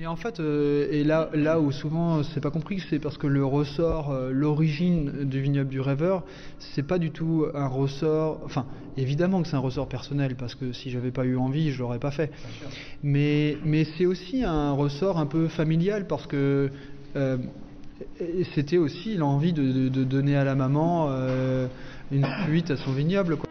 Mais en fait, euh, et là, là où souvent c'est pas compris, c'est parce que le ressort, euh, l'origine du vignoble du rêveur, c'est pas du tout un ressort. Enfin, évidemment que c'est un ressort personnel, parce que si j'avais pas eu envie, je l'aurais pas fait. Mais, mais c'est aussi un ressort un peu familial, parce que euh, et c'était aussi l'envie de, de- de donner à la maman euh, une suite à son vignoble. quoi.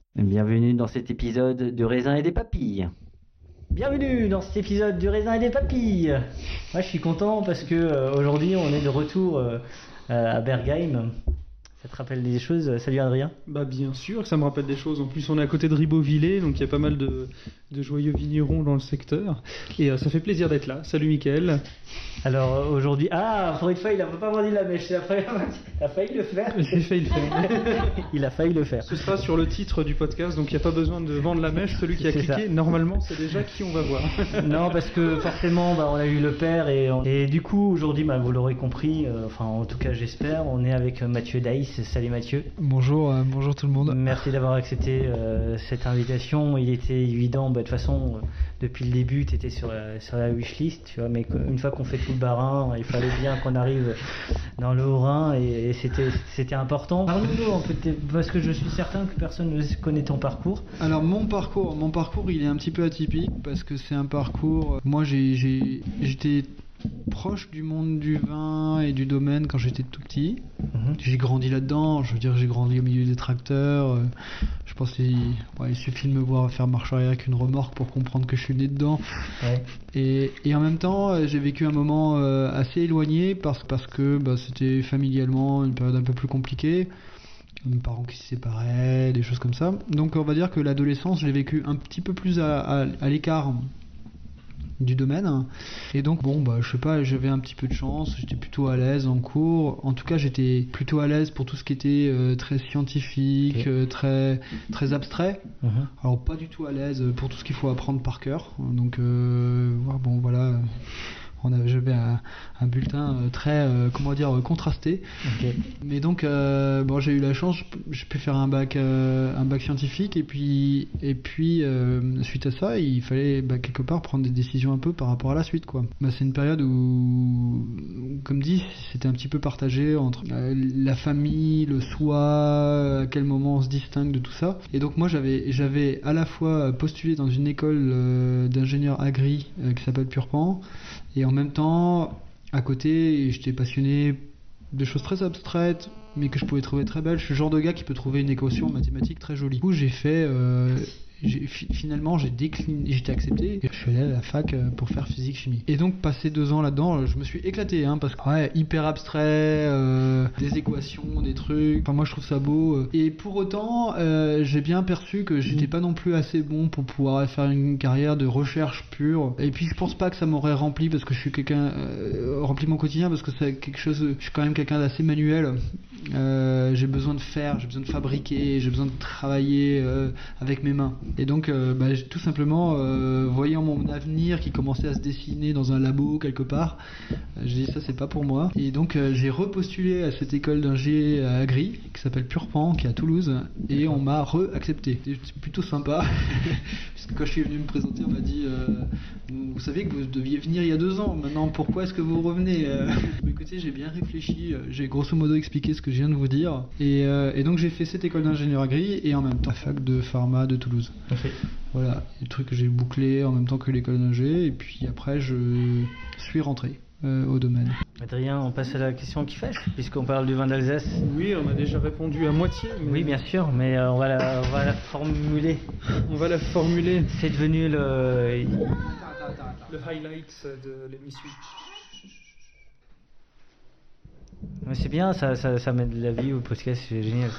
Bienvenue dans cet épisode du raisin et des papilles. Bienvenue dans cet épisode du raisin et des papilles. Moi je suis content parce que euh, aujourd'hui on est de retour euh, euh, à Bergheim. Ça te rappelle des choses? Salut Adrien. Bah bien sûr ça me rappelle des choses. En plus, on est à côté de Ribeauvillé, donc il y a pas mal de, de joyeux vignerons dans le secteur. Et euh, ça fait plaisir d'être là. Salut Mickaël. Alors euh, aujourd'hui, ah, pour une fois, il a pas vendu la mèche, il a failli, il a failli le faire. J'ai failli le faire. il a failli le faire. Ce sera sur le titre du podcast, donc il n'y a pas besoin de vendre la mèche. Celui qui a cliqué, ça. normalement, c'est déjà qui on va voir. Non, parce que forcément, bah, on a eu le père et, on- et du coup, aujourd'hui, bah, vous l'aurez compris, euh, enfin en tout cas j'espère, on est avec Mathieu Daïs. Salut Mathieu. Bonjour, euh, bonjour tout le monde. Merci d'avoir accepté euh, cette invitation. Il était évident, bah, de toute façon, euh, depuis le début, tu étais sur la, sur la wishlist, tu vois, mais une fois qu'on fait tout le barin, il fallait bien qu'on arrive dans le Haut-Rhin et, et c'était c'était important. Parle-nous un peu, de tes- parce que je suis certain que personne ne connaît ton parcours. Alors mon parcours, mon parcours, il est un petit peu atypique parce que c'est un parcours. Moi, j'ai, j'ai- j'étais proche du monde du vin et du domaine quand j'étais tout petit. Mhm. J'ai grandi là-dedans. Je veux dire, j'ai grandi au milieu des tracteurs. euh, Je pense qu'il ouais, suffit de me voir faire marche arrière avec une remorque pour comprendre que je suis né dedans. Ouais. Et, et en même temps, euh, j'ai vécu un moment euh, assez éloigné parce, parce que bah, c'était familialement une période un peu plus compliquée. Mes parents qui se séparaient, des choses comme ça. Donc on va dire que l'adolescence, je l'ai vécu un petit peu plus à, à- à l'écart du domaine. Et donc bon, bah, je sais pas, j'avais un petit peu de chance, j'étais plutôt à l'aise en cours. En tout cas, j'étais plutôt à l'aise pour tout ce qui était euh, très scientifique, euh, très, très abstrait. Mhm. Alors pas du tout à l'aise pour tout ce qu'il faut apprendre par cœur. Donc euh, bon voilà, on avait j'avais un, un bulletin euh, très euh, comment dire euh, contrasté. Mais donc bon j'ai eu la chance, j'ai pu faire un bac un bac scientifique et puis et puis suite à ça il fallait bah, quelque part prendre des décisions un peu par rapport à la suite quoi. Bah, c'est une période où comme dit c'était un petit peu partagé entre la famille, le soi, à quel moment on se distingue de tout ça. Et donc moi j'avais j'avais à la fois postulé dans une école euh, d'ingénieur agri qui s'appelle Purpan et en même temps à côté j'étais passionné de choses très abstraites mais que je pouvais trouver très belles. Je suis le genre de gars qui peut trouver une équation mathématique très jolie. Du coup j'ai fait euh, finalement, j'ai décliné, j'étais accepté. Et je suis allé à la fac euh, pour faire physique chimie. Et donc, passé deux ans là-dedans, je me suis éclaté, hein, parce que ouais, hyper abstrait, euh, des équations, des trucs. Enfin, moi, je trouve ça beau. euh. Et pour autant, j'ai bien perçu que j'étais pas non plus assez bon pour pouvoir faire une carrière de recherche pure. Et puis, je pense pas que ça m'aurait rempli parce que je suis quelqu'un rempli mon quotidien parce que c'est quelque chose. Je suis quand même quelqu'un d'assez manuel. J'ai besoin de faire, j'ai besoin de fabriquer, j'ai besoin de travailler avec mes mains. Et donc, euh, bah, tout simplement, euh, voyant mon avenir qui commençait à se dessiner dans un labo quelque part, euh, j'ai dit ça c'est pas pour moi. Et donc, euh, j'ai repostulé à cette école d'ingé à Agri qui s'appelle Purpan, qui est à Toulouse, et on m'a re-accepté. C'est plutôt sympa, puisque quand je suis venu me présenter, on m'a dit euh, vous savez que vous deviez venir il y a deux ans. Maintenant, pourquoi est-ce que vous revenez Écoutez, j'ai bien réfléchi. euh, J'ai grosso modo expliqué ce que je viens de vous dire. Et, euh, et donc, j'ai fait cette école d'ingénieur agri et en même temps, la fac de pharma de Toulouse. Voilà, le truc que j'ai bouclé en même temps que l'école d'ingé. Et puis après, je suis rentré euh, au domaine. Adrien, on passe à la question qui fâche, puisqu'on parle du vin d'Alsace. Oui, on a déjà répondu à moitié. mais Oui, bien sûr, mais euh, on, va la, on va la formuler. On va la formuler. C'est devenu le. Le highlight de l'émission. Mais C'est bien, ça, ça, ça met de la vie au podcast, c'est génial.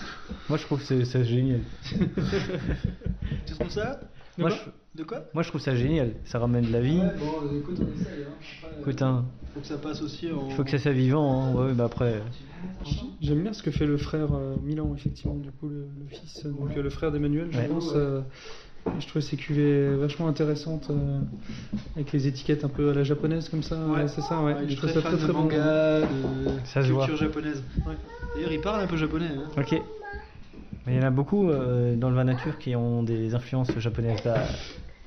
Moi, je trouve que c'est c'est génial. Tu trouves ça Moi, je, De quoi moi, je trouve ça génial. Ça ramène de la vie. bon, écoute, on essaye. Hein. Écoute, hein, faut que ça passe aussi en. il faut que ça soit vivant. Hein. Ouais, bah après. J'aime bien ce que fait le frère euh, Milan, effectivement, du coup, le, le fils, donc euh, le frère d'Emmanuel, je Ouais. pense. euh, je trouvais ces cuvées vachement intéressantes, euh, avec les étiquettes un peu à la japonaise comme ça. Ouais. c'est ça, ouais. il je très ça très très bon. manga, de Ça se culture voit. japonaise. Ouais. D'ailleurs, il parle un peu japonais. Hein. Ok. Mais il y en a beaucoup euh, dans le vin nature qui ont des influences japonaises. Bah,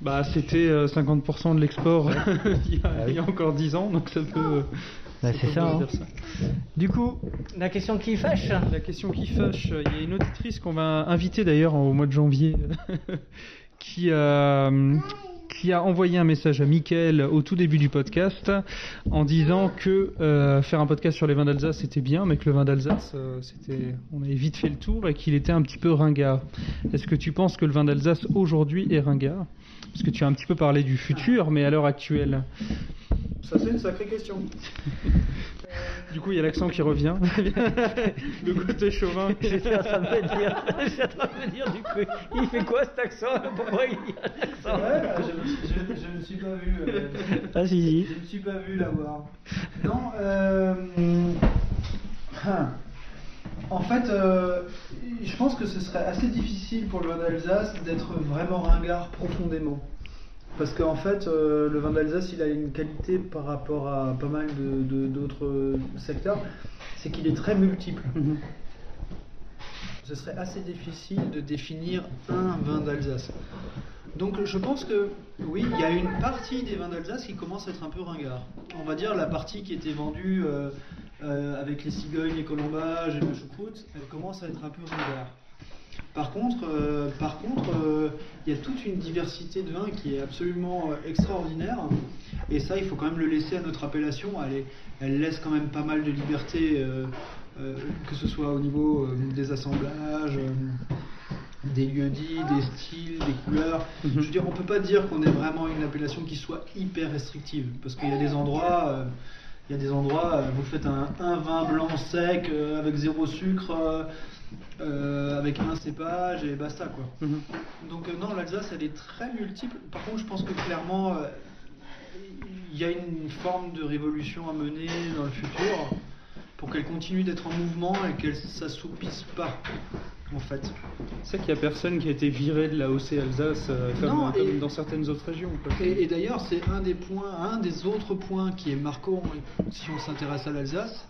Bah, c'était euh, 50% de l'export il, y a- Ah oui. il y a encore 10 ans, donc ça peut. euh, bah, c'est ça. hein. ça. Du coup, la question qui fâche. La question qui fâche, il y a une auditrice qu'on va inviter d'ailleurs au mois de janvier qui, euh, qui a envoyé un message à Mickaël au tout début du podcast en disant que euh, faire un podcast sur les vins d'Alsace c'était bien, mais que le vin d'Alsace, euh, on avait vite fait le tour et qu'il était un petit peu ringard. Est-ce que tu penses que le vin d'Alsace aujourd'hui est ringard? Parce que tu as un petit peu parlé du futur, mais à l'heure actuelle. Ça, c'est une sacrée question. Du coup, il y a l'accent qui revient. le côté chauvin. J'étais en train de me dire, j'étais en train de me dire du coup, il fait quoi cet accent Pourquoi il y a un accent je, ne me suis pas vu. euh, Ah si si. je ne me suis pas vu l'avoir. Non, euh. En fait, euh, je pense que ce serait assez difficile pour le vin d'Alsace d'être vraiment ringard profondément. Parce qu'en fait, euh, le vin d'Alsace, il a une qualité par rapport à pas mal de- de- d'autres secteurs, c'est qu'il est très multiple. Ce serait assez difficile de définir un vin d'Alsace. Donc je pense que oui, il y a une partie des vins d'Alsace qui commence à être un peu ringard. On va dire la partie qui était vendue euh, euh, avec les cigognes, les colombages et le choucroute, elle commence à être un peu ringard. Par contre, euh, par contre, euh, il y a toute une diversité de vins qui est absolument extraordinaire. Et ça, il faut quand même le laisser à notre appellation. Elle, est- elle laisse quand même pas mal de liberté, que ce soit au niveau des assemblages, des lieux dits, des styles, des couleurs. Je veux dire, on peut pas dire qu'on est vraiment une appellation qui soit hyper restrictive, parce qu'il y a des endroits. euh, il y a des endroits, euh, vous faites un, un vin blanc sec euh, avec zéro sucre, euh, avec un cépage et basta quoi. Donc euh, non, l'Alsace elle est très multiple. Par contre, je pense que clairement euh, il y a une forme de révolution à mener dans le futur pour qu'elle continue d'être en mouvement et qu'elle s'assoupisse pas en fait. C'est qu'il n'y a personne qui a été viré de la OC Alsace euh, comme, Non, comme et- dans certaines autres régions. quoi. Et, et d'ailleurs, c'est un des points, un des autres points qui est marquant si on s'intéresse à l'Alsace,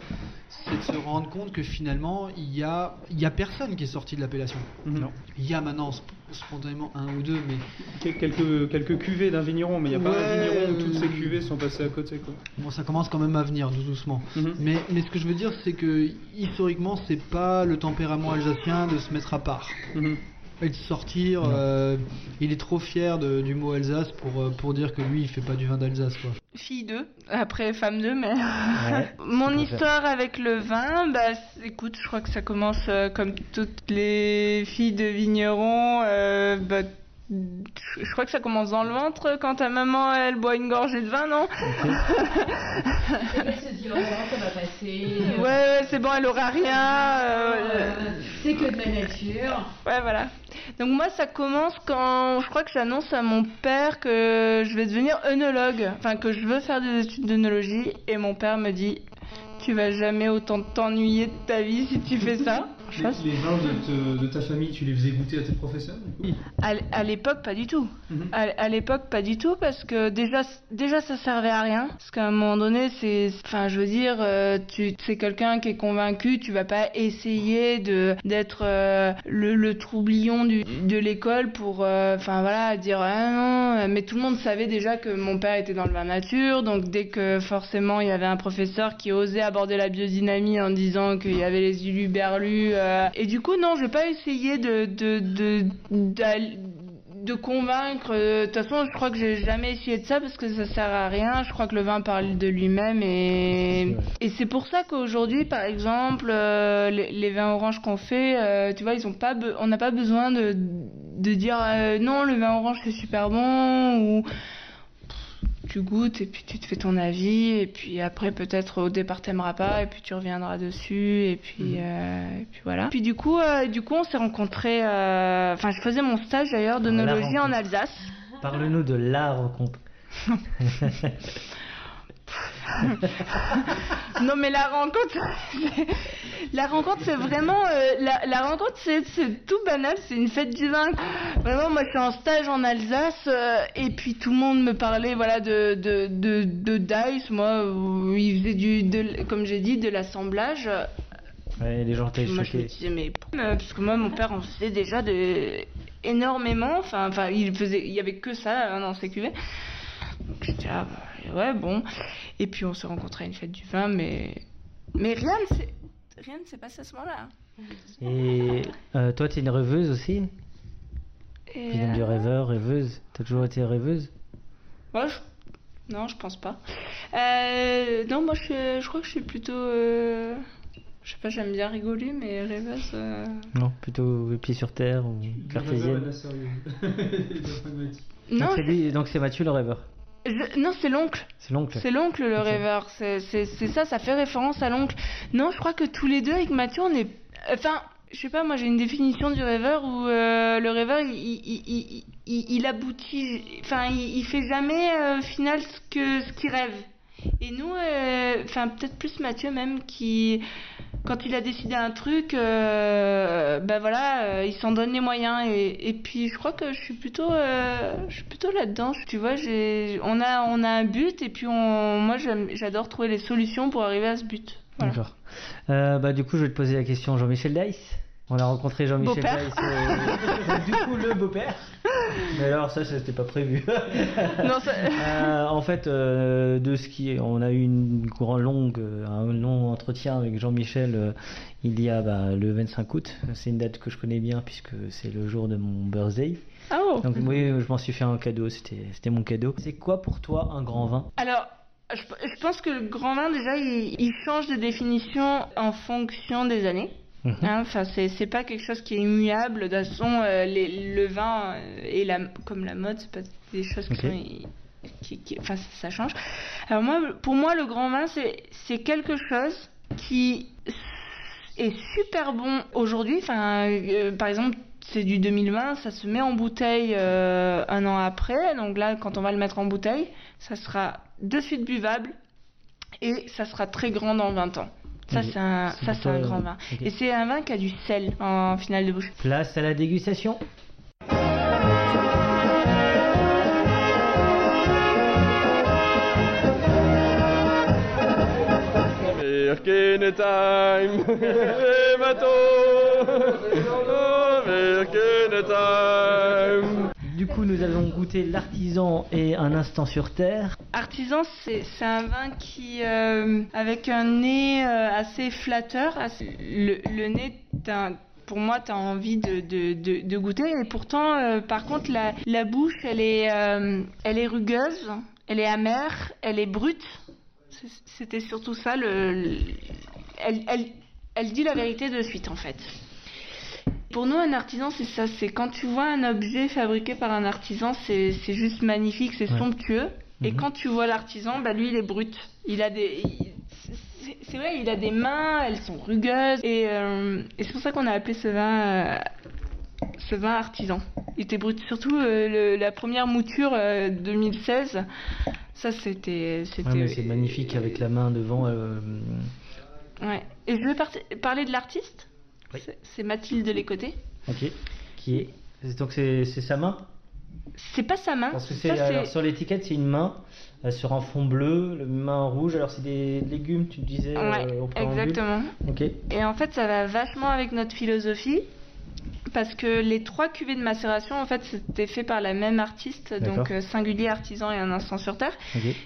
c'est de se rendre compte que finalement, il y a, il y a personne qui est sorti de l'appellation. Mhm. Il y a maintenant sp- spontanément un ou deux, mais Quel- Quelques, quelques cuvées d'un vigneron, mais il n'y a pas un vigneron où toutes ces cuvées sont passées à côté. Quoi. bon, ça commence quand même à venir tout doucement. Mhm. Mais, mais ce que je veux dire, c'est que historiquement, c'est pas le tempérament alsacien de se mettre à part. Mhm. Et de sortir, euh, il est trop fier de- du mot Alsace pour, euh, pour dire que lui, il fait pas du vin d'Alsace. quoi. Fille 2, après femme 2, mais... Ouais. Mon histoire avec le vin, bah écoute, je crois que ça commence euh, comme toutes les filles de vignerons, euh, bah, je crois que ça commence dans le ventre quand ta maman elle boit une gorgée de vin, non Elle se dit, oh, ça va passer. Ouais, ouais, c'est bon, elle aura rien. euh, C'est que de la nature. Ouais, voilà. Donc moi, ça commence quand je crois que j'annonce à mon père que je vais devenir œnologue, enfin que je veux faire des études d'œnologie, et mon père me dit, tu vas jamais autant t'ennuyer de ta vie si tu fais ça. Les, vins de, ta famille, tu les faisais goûter à tes professeurs du coup? À, l'époque, pas du tout. Mhm. À, à l'époque, pas du tout, parce que déjà, déjà, ça servait à rien. Parce qu'à un moment donné, c'est, enfin, je veux dire, euh, tu, c'est quelqu'un qui est convaincu, tu vas pas essayer de d'être euh, le, le troublion du, de l'école pour, euh, enfin voilà, dire ah non. Mais tout le monde savait déjà que mon père était dans le vin nature, donc dès que forcément il y avait un professeur qui osait aborder la biodynamie en disant qu'il y avait les uluberlus, euh, et du coup non, je vais pas essayer de de de de convaincre. euh, De toute façon, je crois que j'ai jamais essayé de ça parce que ça sert à rien. Je crois que le vin parle de lui-même et et c'est pour ça qu'aujourd'hui, par exemple, euh, les, vins oranges qu'on fait, tu vois, ils ont pas, on n'a pas besoin de de dire non, le vin orange c'est super bon tu goûtes et puis tu te fais ton avis et puis après peut-être au départ t'aimeras pas et puis tu reviendras dessus et puis euh, et puis voilà. Puis du coup euh, du coup on s'est rencontrés euh, enfin je faisais mon stage d'ailleurs d'œnologie en. Alsace. Parle-nous de la rencontre. non mais la rencontre c'est- la rencontre c'est vraiment euh, la, la rencontre c'est c'est tout banal c'est une fête du vin vraiment moi je suis en stage en Alsace euh, et puis tout le monde me parlait voilà de de de, de Dice moi où il faisait du de, comme j'ai dit de l'assemblage. Ouais, les gens étaient moi je me choqués. disais mais pourquoi Euh, parce que moi mon père en faisait déjà de énormément enfin enfin il faisait il y avait que ça hein, dans ses cuvées. Donc j'étais là bah, ouais bon et puis on s'est rencontrés à une fête du vin mais mais rien ne s'est rien ne s'est passé à ce moment-là. Et euh, toi, t'es une rêveuse aussi? Et, Vilaine du euh, rêveur, rêveuse. T'as toujours été rêveuse? Moi, je- non je pense pas. Euh, non moi je je crois que je suis plutôt euh, je sais pas j'aime bien rigoler mais rêveuse euh, Non, plutôt les pieds sur terre ou cartésienne. non donc c'est Mathieu le rêveur. Je- non c'est l'oncle C'est l'oncle. C'est l'oncle le rêveur, c'est c'est- c'est ça, ça fait référence à l'oncle. Non, je crois que tous les deux avec Mathieu, on est... Enfin, je sais pas, moi j'ai une définition du rêveur où euh, le rêveur, il, il, il, il- il aboutit, enfin, il, il fait jamais euh, final ce que ce qu'il rêve. Et nous, euh, enfin peut-être plus Mathieu même qui, quand il a décidé un truc, euh, ben voilà, euh, il s'en donne les moyens. Et, puis je crois que je suis plutôt, je suis plutôt là-dedans. Tu vois, on a, on a un but et puis moi j'adore trouver les solutions pour arriver à ce but. Voilà. D'accord. Bah, du coup, je vais te poser la question Jean-Michel Dice. On a rencontré Jean-Michel euh, du coup, le beau-père. Mais alors, ça, ça c'était pas prévu. Non, ça- Euh, en fait, euh, de ce qui est, on a eu une grande longue, un long entretien avec Jean-Michel euh, il y a bah, le 25 août. C'est une date que je connais bien puisque c'est le jour de mon birthday. Ah oh. Donc oui, je m'en suis fait un cadeau. C'était, c'était mon cadeau. C'est quoi pour toi un grand vin? Alors, je, je pense que le grand vin déjà, il, il change de définition en fonction des années. Mhm. Hein, Enfin, c'est pas quelque chose qui est immuable. De toute façon, euh, les- le vin euh, et la, comme la mode, c'est pas des choses qui Ok. sont i- qui, qui- enfin, ça change. Alors moi, pour moi, le grand vin, c'est c'est quelque chose qui est super bon aujourd'hui. Enfin, euh, par exemple, c'est du 2020, ça se met en bouteille euh, un an après. Donc là, quand on va le mettre en bouteille, ça sera de suite buvable et ça sera très grand dans 20 ans. Ça, c'est un, ça, c'est un grand vin. Et c'est un vin qui a du sel en finale de bouche. Place à la dégustation. Time, les bateaux, time. Du coup, nous allons goûter l'artisan et un instant sur terre. Artisan, c'est un vin qui, euh, avec un nez euh, assez flatteur, le, nez, pour moi, tu as envie de, goûter. Et pourtant, euh, par contre, la, bouche, elle est, elle est rugueuse, elle est amère, elle est brute. C'était surtout ça. Le, le- elle, elle, elle dit la vérité de suite, en fait. Pour nous, un artisan, c'est ça. C'est quand tu vois un objet fabriqué par un artisan, c'est juste magnifique, c'est Ouais. somptueux. Et Mhm. quand tu vois l'artisan, bah lui, il est brut. Il a des. c'est- vrai, il a des mains, elles sont rugueuses. Et, euh, et c'est pour ça qu'on a appelé ce vin. euh, ce vin artisan. Il était brut. Surtout euh, le- la première mouture euh, 2016. Ça, c'était. Ouais, c'est magnifique avec la main devant. Ouais. Et je vais parler de l'artiste? Oui. C'est- Mathilde Lécoté. ok. Qui est donc c'est sa main? C'est pas sa main. Parce que c'est sur l'étiquette c'est une main euh, sur un fond bleu, le main rouge. Alors c'est des légumes, tu disais. euh, Ouais, au préambule. exactement. Ok. Et en fait, ça va vachement avec notre philosophie. Parce que les trois cuvées de macération, en fait, c'était fait par la même artiste, donc euh, singulier, artisan et un instant sur terre.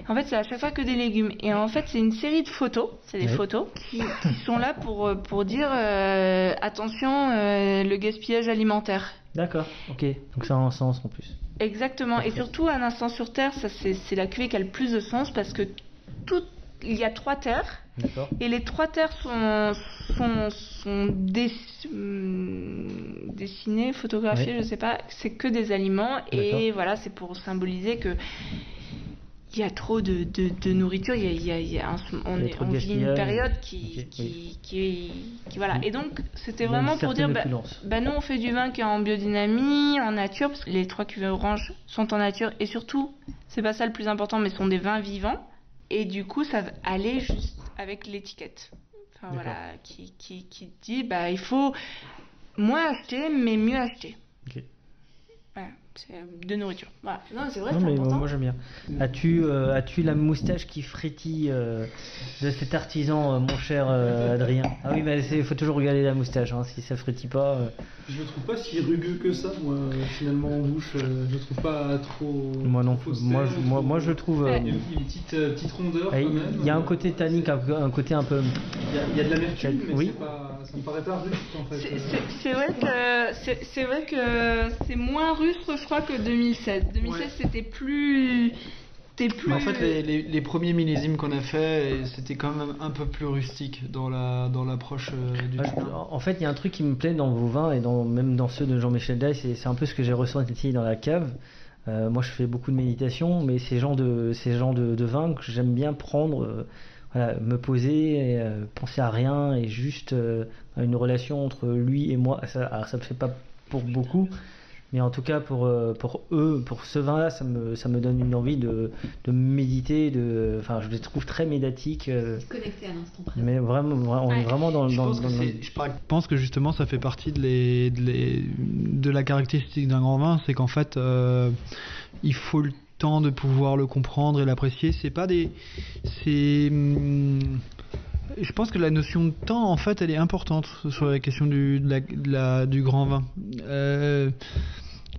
En fait, c'est à chaque fois que des légumes. Et en fait, c'est une série de photos, c'est des Ouais. photos qui, qui sont là pour, euh, pour dire euh, attention, le gaspillage alimentaire. D'accord. Ok. Donc ça a un sens en plus. Exactement. Et surtout, un instant sur terre, ça c'est la cuvée qui a le plus de sens parce que tout, il y a trois terres. Et les trois terres sont, sont, sont dess- hum, dessinées, photographiées, Oui. je sais pas. C'est que des aliments. Et voilà, c'est pour symboliser que il y a trop de, de, de nourriture. Il y a, il y a- il y a un- on, est, on vit une période qui, Ok, qui, oui. qui, qui- voilà. Et donc, c'était vraiment pour dire, bah, bah nous on fait du vin qui est en biodynamie, en nature, parce que les trois cuvées oranges sont en nature. Et surtout, c'est pas ça le plus important, mais ce sont des vins vivants. Et du coup, ça va aller juste avec l'étiquette. Enfin, voilà, qui, qui, qui dit, bah, il faut moins acheter, mais mieux acheter. Euh, de nourriture. Non, c'est vrai, non, important. moi j'aime bien. As-tu euh, as-tu la moustache qui frétille euh, de cet artisan, mon cher Adrien? Ah oui, mais il faut toujours regarder la moustache, hein. si ça frétille pas. Je le trouve pas si rugueux que ça, moi, finalement en bouche. je le trouve pas trop. Moi non, trop moi, je, moi, moi je le trouve. il y a une petite, petite rondeur. Ah, il y a un côté tannique, un, côté un peu. Il y a, de l'amertume, mais oui. pas, ça me paraît pas russe en fait. C'est vrai, que c'est moins russe, 2003 que 2007. 2016, c'était plus. Plus... En fait, les, premiers millésimes qu'on a fait, euh, c'était quand même un peu plus rustique dans la dans l'approche euh, du. en fait, il y a un truc qui me plaît dans vos vins et dans même dans ceux de Jean-Michel Day, c'est un peu ce que j'ai ressenti dans la cave. Euh, moi, je fais beaucoup de méditation, mais ces gens de ces gens de, de vins que j'aime bien prendre. Euh, voilà, me poser, penser à rien et juste à une relation entre lui et moi. Ça, alors, ça me fait pas pour beaucoup, mais en tout cas pour, euh, pour eux, pour ce vin-là, ça me, ça me donne une envie de, de méditer. De, enfin, je les trouve très médiatiques. euh, Connecté à l'instant présent. mais vraiment, vra- on est vraiment dans, Je dans, pense, dans- je pense que justement ça fait partie de, les, de, les- de la caractéristique d'un grand vin, c'est qu'en fait euh, il faut le temps de pouvoir le comprendre et l'apprécier. C'est pas des, c'est, hum, je pense que la notion de temps en fait elle est importante sur la question du, de la- de la- du grand vin. Euh,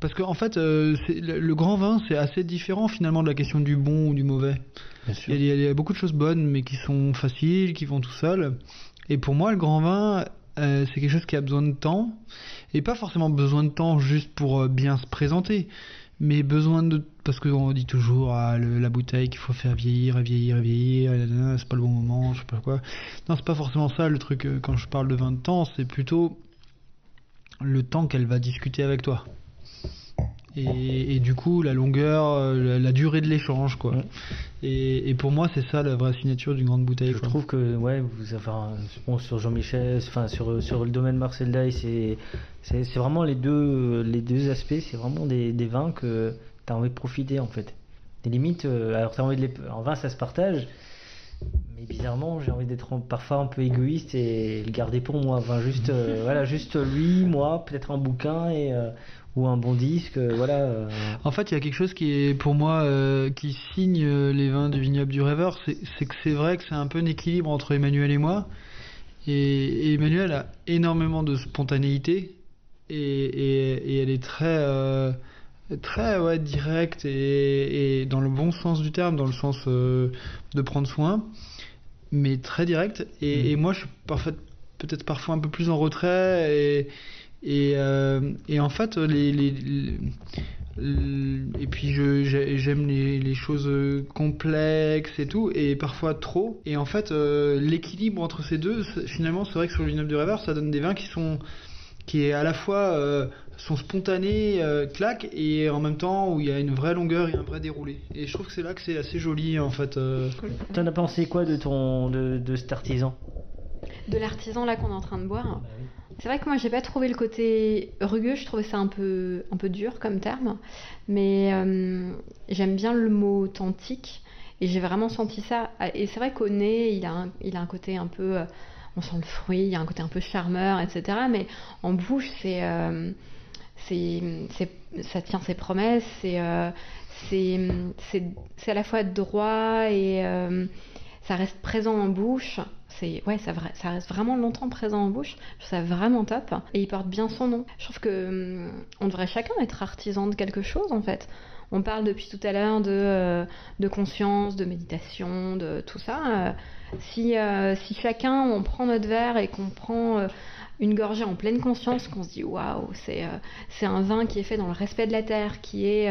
parce qu'en en fait, euh, le, le grand vin, c'est assez différent finalement de la question du bon ou du mauvais. Il y, a, il y a beaucoup de choses bonnes, mais qui sont faciles, qui vont tout seuls. Et pour moi, le grand vin, euh, c'est quelque chose qui a besoin de temps. Et pas forcément besoin de temps juste pour bien se présenter, mais besoin de. Parce qu'on dit toujours, ah, le- la bouteille qu'il faut faire vieillir, et vieillir, et vieillir, c'est pas le bon moment, je sais pas quoi. Non, c'est pas forcément ça le truc. euh, Quand je parle de vin de temps, c'est plutôt le temps qu'elle va discuter avec toi. Et, et du coup, la longueur, euh, la, la durée de l'échange, quoi. Et, et pour moi, c'est ça la vraie signature d'une grande bouteille. Je quoi. trouve que ouais, vous avez un- bon, sur Jean-Michel, enfin sur sur le domaine Marcel Day, c'est vraiment les deux les deux aspects, c'est vraiment des, des vins que tu as envie de profiter en fait. Des limites, euh, alors tu as envie de les en vin ça se partage, mais bizarrement j'ai envie d'être parfois un peu égoïste et le garder pour moi. Enfin juste euh, voilà juste lui, moi, peut-être un bouquin et euh, ou un bon disque, euh, voilà. En fait, il y a quelque chose qui est pour moi qui signe les vins du vignoble du rêveur, c'est que c'est vrai que c'est un peu un équilibre entre Emmanuel et moi. Et, et Emmanuel a énormément de spontanéité et, et, et elle est très très ouais, directe et, et dans le bon sens du terme, dans le sens euh, de prendre soin, mais très directe. Et, et moi, je suis peut-être parfois un peu plus en retrait et et, euh, et en fait, les, les, et puis j'aime les, les choses complexes et tout, et parfois trop. Et en fait, euh, l'équilibre entre ces deux, finalement, c'est vrai que sur le vignoble du rêveur, ça donne des vins qui sont qui est à la fois euh, son spontané euh, claque et en même temps où il y a une vraie longueur et un vrai déroulé. Et je trouve que c'est là que c'est assez joli en fait. euh. T'en as pensé quoi de ton de, de cet artisan? De l'artisan là qu'on est en train de boire. C'est vrai que moi j'ai pas trouvé le côté rugueux, je trouvais ça un peu, un peu dur comme terme, mais euh, j'aime bien le mot authentique et j'ai vraiment senti ça. Et c'est vrai qu'au nez il a, un, il a un côté un peu, euh, on sent le fruit, il y a un côté un peu charmeur, etc. Mais en bouche euh, c'est, c'est- ça tient ses promesses, c'est, euh, c'est, à la fois droit et euh, ça reste présent en bouche. C'est ouais, ça, reste vraiment longtemps présent en bouche. Je trouve ça vraiment top. Et il porte bien son nom. Je trouve que hum, on devrait chacun être artisan de quelque chose en fait. On parle depuis tout à l'heure de conscience, de méditation, de tout ça. Si, euh, si chacun on prend notre verre et qu'on prend euh, une gorgée en pleine conscience, qu'on se dit waouh, c'est euh, c'est un vin qui est fait dans le respect de la terre, qui est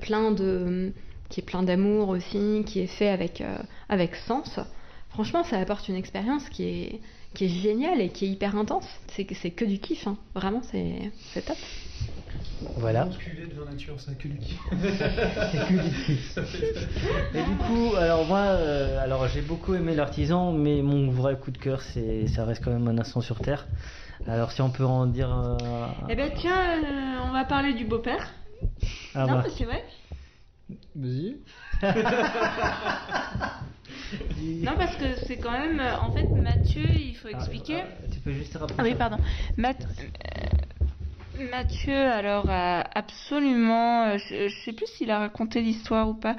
plein de qui est plein d'amour aussi, qui est fait avec avec sens. Franchement, ça apporte une expérience qui est qui est géniale et qui est hyper intense. C'est que du kiff, hein. vraiment, c'est top. Voilà. Cuvée de vin nature, ça. Et du coup, alors moi, euh, alors j'ai beaucoup aimé l'artisan, mais mon vrai coup de cœur, c'est, ça reste quand même un instant sur terre. Alors si on peut en dire. euh, Eh ben tiens, euh, on va parler du beau-père. ah non, bah. c'est vrai. Vas-y. Non, parce que c'est quand même. En fait, Mathieu, il faut expliquer. Tu peux juste te rappeler. Ah oui, pardon. Math- Mathieu, alors, a absolument. euh, Je, je sais plus s'il a raconté l'histoire ou pas.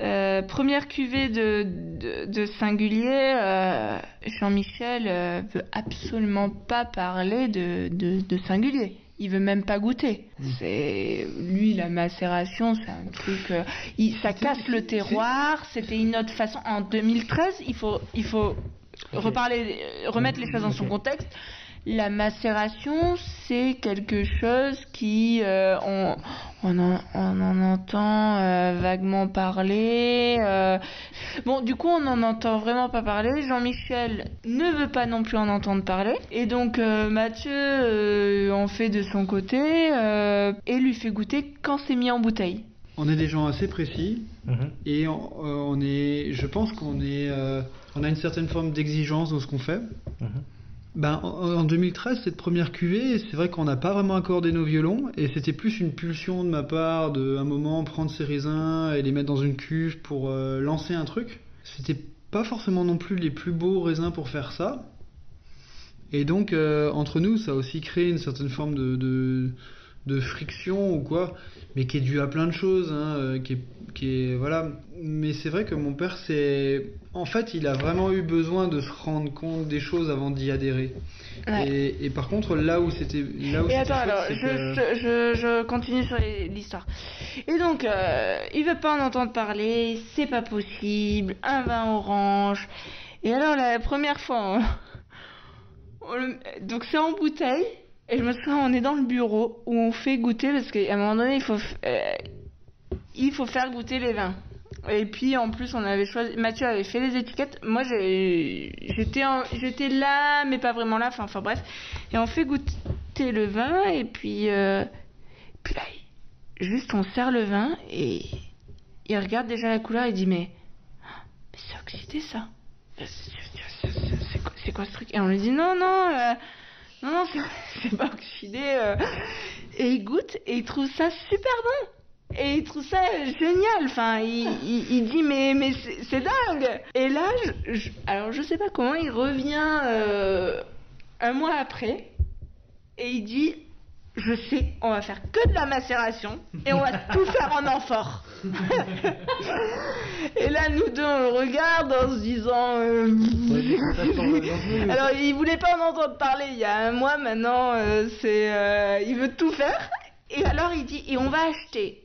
Euh, première cuvée de, de, de singulier, euh, Jean-Michel euh, veut absolument pas parler de, de, de singulier. Il veut même pas goûter. C'est lui la macération, c'est un truc. euh, il- ça casse le terroir. C'était une autre façon. En 2013, il faut il faut reparler, euh, remettre les choses dans son contexte. La macération, c'est quelque chose qui, euh, on, on, en, on en entend euh, vaguement parler. euh. Bon, du coup, on n'en entend vraiment pas parler. Jean-Michel ne veut pas non plus en entendre parler. Et donc, euh, Mathieu euh, en fait de son côté euh, et lui fait goûter quand c'est mis en bouteille. On est des gens assez précis Mhm. et on, euh, on est, je pense qu'on est, euh, on a une certaine forme d'exigence dans ce qu'on fait. Mhm. Ben, en, en 2013, cette première cuvée, c'est vrai qu'on n'a pas vraiment accordé nos violons et c'était plus une pulsion de ma part de, un moment, prendre ces raisins et les mettre dans une cuve pour euh, lancer un truc. C'était pas forcément non plus les plus beaux raisins pour faire ça. Et donc, euh, entre nous, ça a aussi créé une certaine forme de, de friction ou quoi, mais qui est due à plein de choses, hein, euh, qui, est, qui est voilà. Mais c'est vrai que mon père, c'est, en fait, il a vraiment eu besoin de se rendre compte des choses avant d'y adhérer. Ouais. Et, et par contre, là où c'était, là où Et attends, alors, c'est je, que- je, je, je continue sur l'histoire. Et donc, euh, il veut pas en entendre parler, c'est pas possible, un vin orange. Et alors, la première fois, on- on le- donc c'est en bouteille, et je me souviens, on est dans le bureau où on fait goûter, parce qu'à un moment donné, il faut, euh, il faut faire goûter les vins. Et puis en plus on avait choisi, Mathieu avait fait les étiquettes. Moi j'étais j'étais là mais pas vraiment là. Enfin bref. Et on fait goûter le vin et puis euh, puis là juste on sert le vin et il regarde déjà la couleur et dit mais mais c'est oxydé ça. C'est quoi ce truc? Et on lui dit non non euh, non non c'est- pas oxydé. euh. Et il goûte et il trouve ça super bon. Et il trouve ça génial. Enfin, il, dit mais mais c'est c'est dingue. Et là, je, je- alors je sais pas comment il revient euh, un mois après et il dit je sais, on va faire que de la macération et on va tout faire en amphore. Et là, nous deux, on le regarde en se disant. euh, alors, il voulait pas en entendre parler il y a un mois maintenant. euh, c'est, euh, il veut tout faire. Et alors, il dit et on va acheter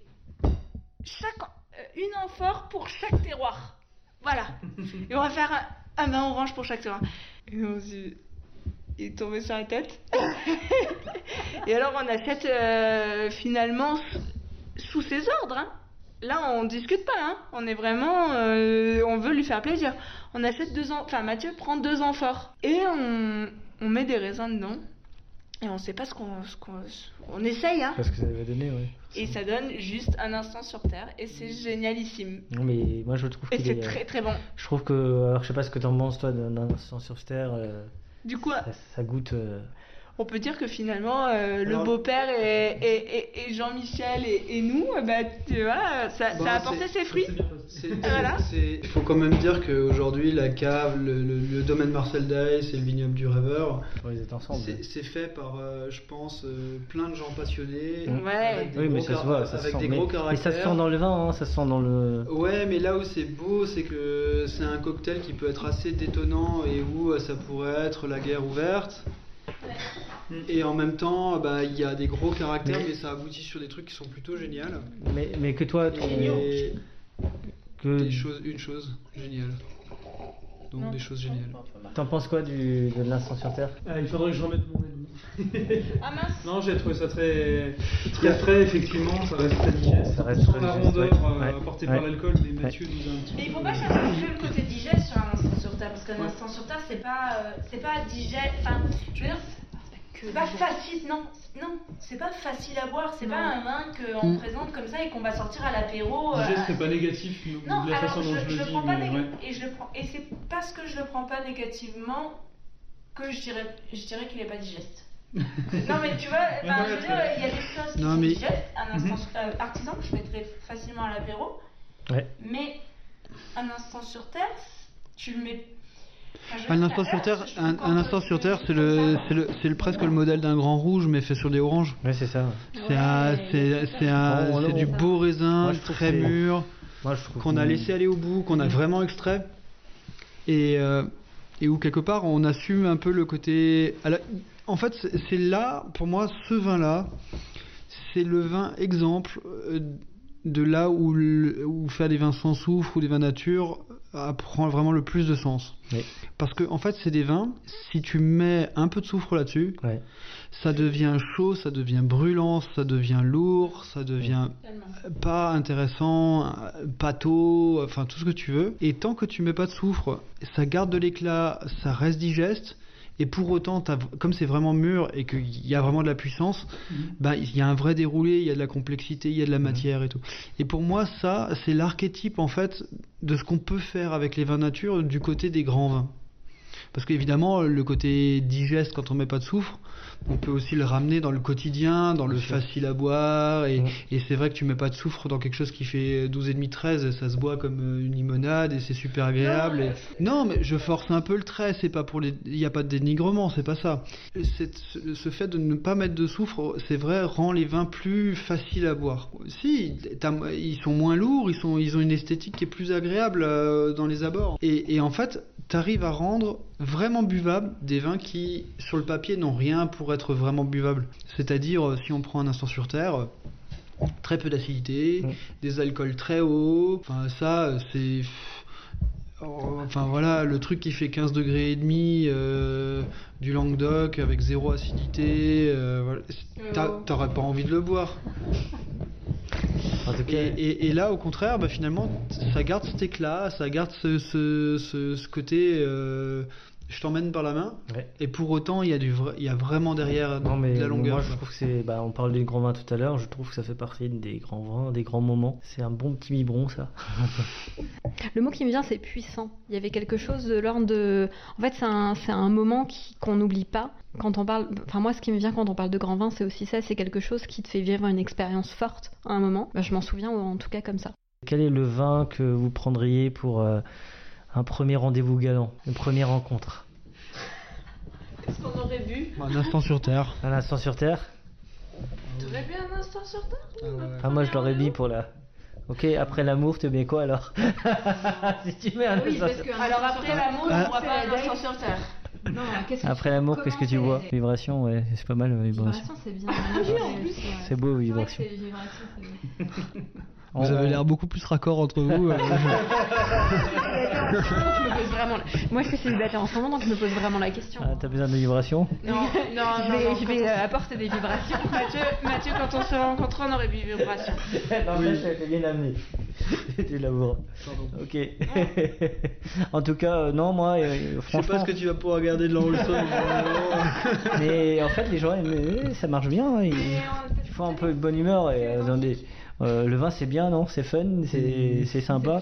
chaque une amphore pour chaque terroir. Voilà. Et on va faire un, un vin orange pour chaque terroir. Et on s'est dit, il est tombé sur la tête. Et alors on achète euh, finalement sous ses ordres. hein. Là on discute pas. hein. On est vraiment, euh, on veut lui faire plaisir. On achète deux ans. Enfin Mathieu prend deux amphores et on, on met des raisins dedans. et on sait pas ce qu'on ce qu'on on essaye hein. Parce que ça va donner, oui. Et ça donne juste un instant sur terre et c'est génialissime. Non, mais moi je trouve Et c'est est, très très bon. Je trouve que. Alors, je sais pas ce que t'en penses, toi, d'un d'un instant sur terre. euh, Du coup, ça, ça goûte. euh, on peut dire que finalement euh, le beau-père et, et, et, et Jean-Michel et, et nous, euh, bah, tu vois, ça, Bon, ça a apporté ses fruits. Voilà. Il faut quand même dire qu'aujourd'hui, la cave, le, le- le domaine Marcel Dice et le vignoble du rêveur, Ils étaient ensemble. c'est fait par, euh, je pense, euh, plein de gens passionnés. Ouais. avec des Oui, mais gros ça se voit, ça se avec sent. des Mais, gros mais ça caractères. se sent dans le vin, hein, ça se sent dans le. Ouais, mais là où c'est beau, c'est que c'est un cocktail qui peut être assez détonnant et où ça pourrait être la guerre ouverte. Et en même temps, bah, il y a des gros caractères, Mais- mais ça aboutit sur des trucs qui sont plutôt géniaux. Mais, mais que toi, Et que des choses, une chose géniale. Donc des choses géniales. t'en penses quoi du, de l'instant sur terre? Ah, il faudrait que je remette mon ennemi. Ah mince Non, j'ai trouvé ça très, très frais, effectivement, ça reste très digeste. Ça reste très la digeste, rondeur ouais. euh, Ouais. apportée Ouais. par l'alcool, mais Mathieu nous a un petit Mais il peu- faut pas chercher que le côté digeste sur un instant sur terre, parce qu'un Ouais. instant sur terre, c'est pas, euh, c'est pas digeste. Enfin, je veux dire, c'est pas facile, non, non, c'est pas facile à boire, c'est pas un vin qu'on Mm. présente comme ça et qu'on va sortir à l'apéro. euh, Digeste, c'est pas négatif Non, de la alors façon je, dont je, je le le dis, prends pas mais et je le prends et c'est parce que je le prends pas négativement que je dirais je dirais qu'il est pas digeste. non mais tu vois, je veux dire, il y a des choses qui Non, sont mais- digestes, un instant Mhm. euh, artisan que je mettrais facilement à l'apéro, Ouais. mais un instant sur terre, tu le mets. Un instant sur terre, je un, instant sur terre, c'est le, c'est le, c'est le presque le modèle d'un grand rouge, mais fait sur des oranges. Ouais, c'est ça. C'est un, c'est, c'est un, Bon, c'est du beau raisin, moi, je trouve très que c'est- mûr, Moi, je trouve qu'on a laissé aller au bout, qu'on a vraiment extrait, et euh, et où quelque part on assume un peu le côté. En fait, c'est c'est là, pour moi, ce vin-là, c'est le vin exemple euh, de là où, le- où faire des vins sans soufre ou des vins nature prend vraiment le plus de sens. Oui. Parce que en fait, c'est des vins, si tu mets un peu de soufre là-dessus, Ouais. ça devient chaud, ça devient brûlant, ça devient lourd, ça devient pas intéressant, pâteau, enfin tout ce que tu veux. Et tant que tu mets pas de soufre, ça garde de l'éclat, ça reste digeste. Et pour autant, comme c'est vraiment mûr et qu'il y a vraiment de la puissance, bah, il y a un vrai déroulé, il y a de la complexité, il y a de la matière et tout. Et pour moi, ça, c'est l'archétype en fait de ce qu'on peut faire avec les vins nature du côté des grands vins. Parce qu'évidemment, le côté digeste quand on met pas de soufre, on peut aussi le ramener dans le quotidien, dans le facile à boire. Et, et c'est vrai que tu mets pas de soufre dans quelque chose qui fait 12,5 13, ça se boit comme euh, une limonade et c'est super agréable. et- Non, mais je force un peu le trait, c'est pas pour les. Il n'y a pas de dénigrement, c'est pas ça. Ce fait de ne pas mettre de soufre, c'est vrai, rend les vins plus faciles à boire. Si, ils sont moins lourds, ils, sont, ils ont une esthétique qui est plus agréable euh, dans les abords. Et, et en fait, t'arrives à rendre vraiment buvables des vins qui, sur le papier, n'ont rien pour être vraiment buvables. C'est-à-dire, euh, si on prend un instant sur terre, euh, très peu d'acidité, des alcools très hauts, enfin ça, euh, c'est... Oh, Enfin voilà, le truc qui fait 15 degrés et demi, euh, du Languedoc avec zéro acidité, euh, voilà. T'as- t'aurais pas envie de le boire. En tout cas, Et, et- et là, au contraire, bah, finalement, ça garde cet éclat, ça garde ce, ce, ce- ce côté. euh, je t'emmène par la main. Ouais. Et pour autant, il y a du, vrai- il y a vraiment derrière Non mais de la longueur. moi je trouve que c'est, bah, on parlait des grands vins tout à l'heure, je trouve que ça fait partie des grands vins, des grands moments. C'est un bon petit biberon ça. Le mot qui me vient, c'est puissant. Il y avait quelque chose de l'ordre de. En fait, c'est un, c'est un moment qui- qu'on n'oublie pas. Quand on parle. Enfin, moi, ce qui me vient quand on parle de grand vin, c'est aussi ça. C'est quelque chose qui te fait vivre une expérience forte à un moment. Bah, je m'en souviens, en tout cas, comme ça. Quel est le vin que vous prendriez pour euh, un premier rendez-vous galant, une première rencontre Qu'est-ce qu'on aurait bu Un instant sur terre. Un instant sur terre T'aurais bu un instant sur terre Ah moi je l'aurais mis pour la... Ok, après l'amour, tu mets quoi alors Si tu mets un Oui, instant parce sur- que alors après l'amour, Ah. on voit pas un instant sur terre. Non, qu'est-ce que Après l'amour, qu'est-ce que tu vois Vibration, ouais, c'est pas mal, euh, vibration. Vibration, c'est bien. C'est beau, vibration. vibration, c'est bien. Vous On- avez l'air beaucoup plus raccord entre vous. euh, Je me pose vraiment la- Moi, je suis célibataire en ce moment, donc je me pose vraiment la question. Ah, T'as besoin de vibrations? Non, non, je non, vais, non, je quand vais, on- euh, apporter des vibrations. Mathieu, Mathieu, quand on se rencontre, on aurait bu vibration. Non, ça, ça bien amené. C'était laboureux. Ok. en tout cas, euh, non, moi, euh, Je sais franchement. pas ce que tu vas pouvoir garder de l'enregistrement. Mais en fait, les gens, aiment- eh, ça marche bien. Il, il faut un peu de bonne humeur. Et, euh, dans des- euh, le vin, c'est bien, non? C'est fun, c'est c'est sympa.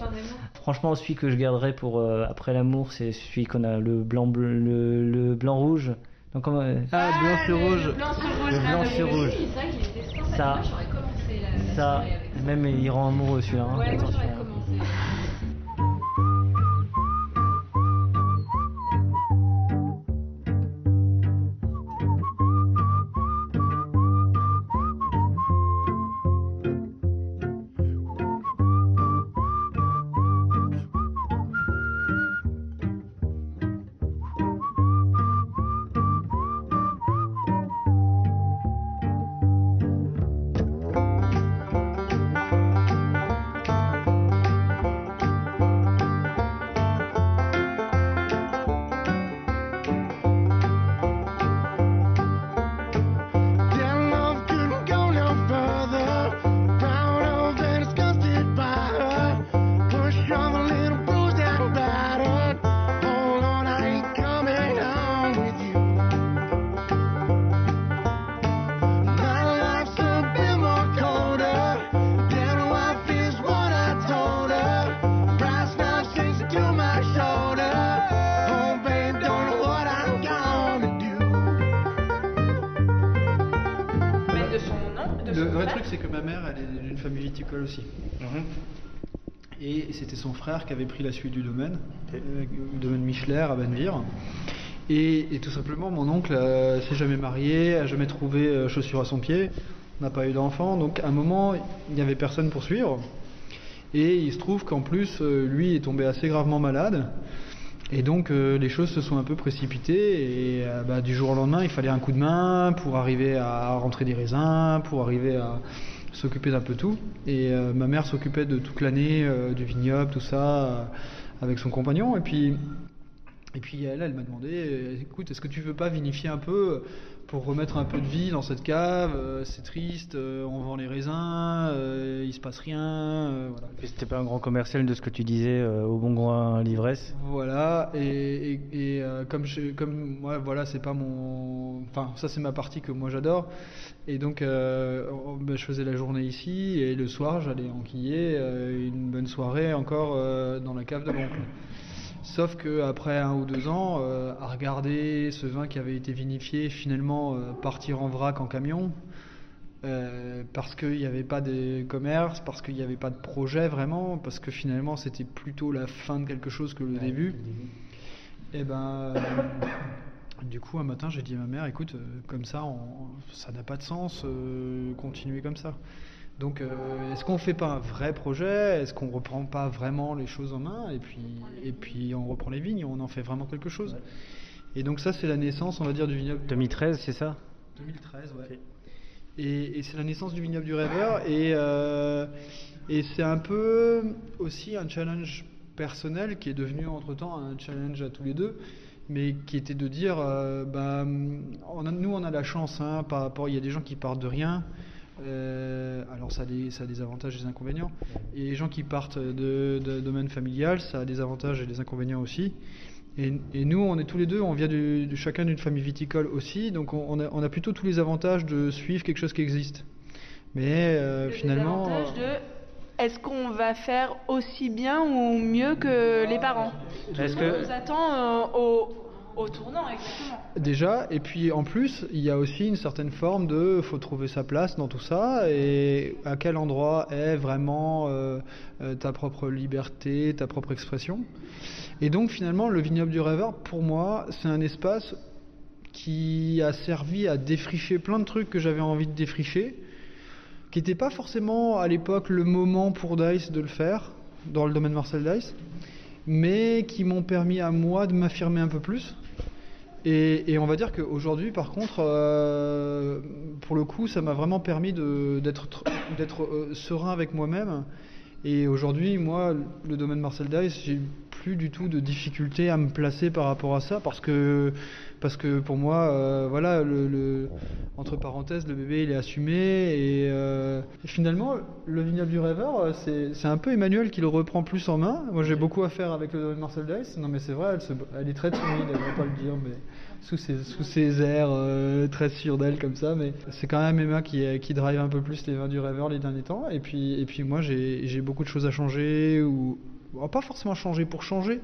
Franchement, celui que je garderai pour euh, après l'amour, c'est celui qu'on a le blanc, bleu- le, le blanc rouge. Donc, comment, euh, Ah, blanc sur rouge. Blanc sur rouge, Le blanc sur rouge. qu'il était sympathique. Ça- ça, même il rend amoureux celui-là. hein. Ouais, moi, aussi. Et c'était son frère qui avait pris la suite du domaine, euh, le domaine Micheler à Benvire. Et, et tout simplement, mon oncle euh, s'est jamais marié, a jamais trouvé euh, chaussures à son pied, n'a pas eu d'enfant. Donc à un moment, il n'y avait personne pour suivre. Et il se trouve qu'en plus, euh, lui est tombé assez gravement malade. Et donc euh, les choses se sont un peu précipitées et euh, bah, du jour au lendemain il fallait un coup de main pour arriver à rentrer des raisins, pour arriver à s'occuper d'un peu tout. Et euh, ma mère s'occupait de toute l'année euh, du vignoble, tout ça, euh, avec son compagnon. Et puis, et puis elle, elle m'a demandé, écoute, est-ce que tu veux pas vinifier un peu pour remettre un peu de vie dans cette cave C'est triste, on vend les raisins, il se passe rien. voilà. Et C'était pas un grand commercial de ce que tu disais au bon coin l'ivresse? Voilà, et, et- et, comme, je, comme moi, voilà, c'est pas mon. Enfin, ça, c'est ma partie que moi j'adore. Et donc, euh, oh, ben, je faisais la journée ici, et le soir, j'allais enquiller euh, une bonne soirée encore euh, dans la cave de l'oncle. Sauf que après un ou deux ans, à regarder ce vin qui avait été vinifié finalement partir en vrac en camion, parce qu'il n'y avait pas de commerce, parce qu'il n'y avait pas de projet vraiment, parce que finalement c'était plutôt la fin de quelque chose que le début. Et ben, euh, du coup un matin j'ai dit à ma mère, écoute, euh, comme ça, on- ça n'a pas de sens, euh, continuer comme ça. Donc, euh, est-ce qu'on fait pas un vrai projet? Est-ce qu'on reprend pas vraiment les choses en main? Et puis et puis on reprend les vignes, on en fait vraiment quelque chose Et donc ça c'est la naissance, on va dire, du vignoble. 2013, c'est ça? 2013, ouais. Et, et c'est la naissance du vignoble du rêveur. Et, euh, et c'est un peu aussi un challenge personnel qui est devenu entre-temps un challenge à tous les deux, mais qui était de dire, euh, bah, on a- nous on a la chance, hein, par rapport, il y a des gens qui partent de rien. euh, alors ça a, des, ça a des avantages et des inconvénients. Et les gens qui partent de, de domaine familial, ça a des avantages et des inconvénients aussi. Et, et nous, on est tous les deux, on vient du- chacun d'une famille viticole aussi, donc on, on a, on a plutôt tous les avantages de suivre quelque chose qui existe. Mais euh, finalement, de est-ce qu'on va faire aussi bien ou mieux que les parents? Est-ce On que nous attend euh, au, au tournant, exactement. Déjà, et puis en plus, il y a aussi une certaine forme de faut trouver sa place dans tout ça et à quel endroit est vraiment euh, euh, ta propre liberté, ta propre expression? Et donc finalement, le vignoble du rêveur, pour moi, c'est un espace qui a servi à défricher plein de trucs que j'avais envie de défricher, qui n'était pas forcément à l'époque le moment pour Dice de le faire, dans le domaine Marcel Dice, mais qui m'ont permis à moi de m'affirmer un peu plus Et, on va dire qu'aujourd'hui, par contre, euh, pour le coup, ça m'a vraiment permis d'être euh, serein avec moi-même. Et aujourd'hui, moi, le domaine Marcel Dice, j'ai plus du tout de difficulté à me placer par rapport à ça parce que parce que pour moi, euh, voilà, entre parenthèses, le bébé il est assumé et, euh, finalement, le vignoble du rêveur, euh, c'est un peu Emmanuel qui le reprend plus en main. Moi, j'ai beaucoup à faire avec le Marcel Dice. Non, mais c'est vrai, elle, est très timide, elle va pas le dire, mais sous ses, sous ses airs très sûrs d'elle comme ça. Mais c'est quand même Emma qui, qui drive un peu plus les vins du rêveur les derniers temps. Et puis, et puis moi, j'ai beaucoup de choses à changer ou bon, pas forcément changer pour changer,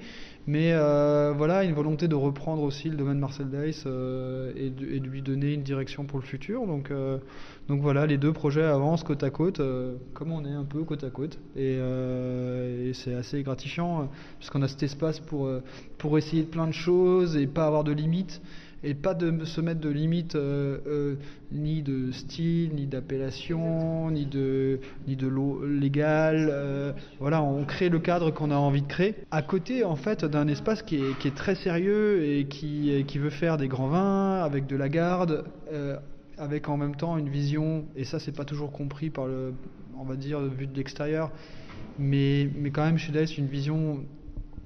mais euh, voilà, une volonté de reprendre aussi le domaine Marcel Dice euh, et, de, de lui donner une direction pour le futur. Donc, euh, donc voilà, les deux projets avancent côte à côte, comme on est un peu côte à côte. Et, et c'est assez gratifiant, puisqu'on a cet espace pour, pour essayer plein de choses et pas avoir de limites. Et pas de se mettre de limites euh, euh, ni de style, ni d'appellation, ni de, ni de l'eau légale. euh, voilà, on crée le cadre qu'on a envie de créer. À côté, en fait, d'un espace qui est, qui est très sérieux et qui, qui veut faire des grands vins avec de la garde, avec en même temps une vision, et ça, c'est pas toujours compris par le, on va dire, vu de l'extérieur, mais, mais quand même chez Dice, une vision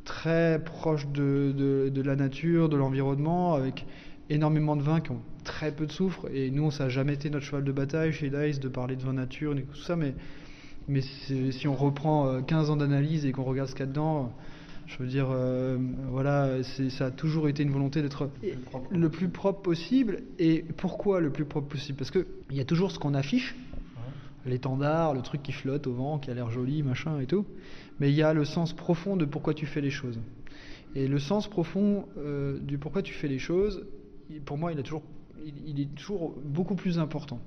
très proche de, de, de la nature, de l'environnement, avec énormément de vins qui ont très peu de soufre. Et nous, ça n'a jamais été notre cheval de bataille chez Dice de parler de vin nature, ni tout ça. Mais, mais si on reprend euh, 15 ans d'analyse et qu'on regarde ce qu'il y a dedans, je veux dire, euh, voilà, ça a toujours été une volonté d'être le plus propre possible. Et pourquoi le plus propre possible? Parce qu'il y a toujours ce qu'on affiche, l'étendard, le truc qui flotte au vent, qui a l'air joli, machin et tout. Mais il y a le sens profond de pourquoi tu fais les choses. Et le sens profond euh, du pourquoi tu fais les choses, pour moi, il, a toujours, il, est toujours beaucoup plus important.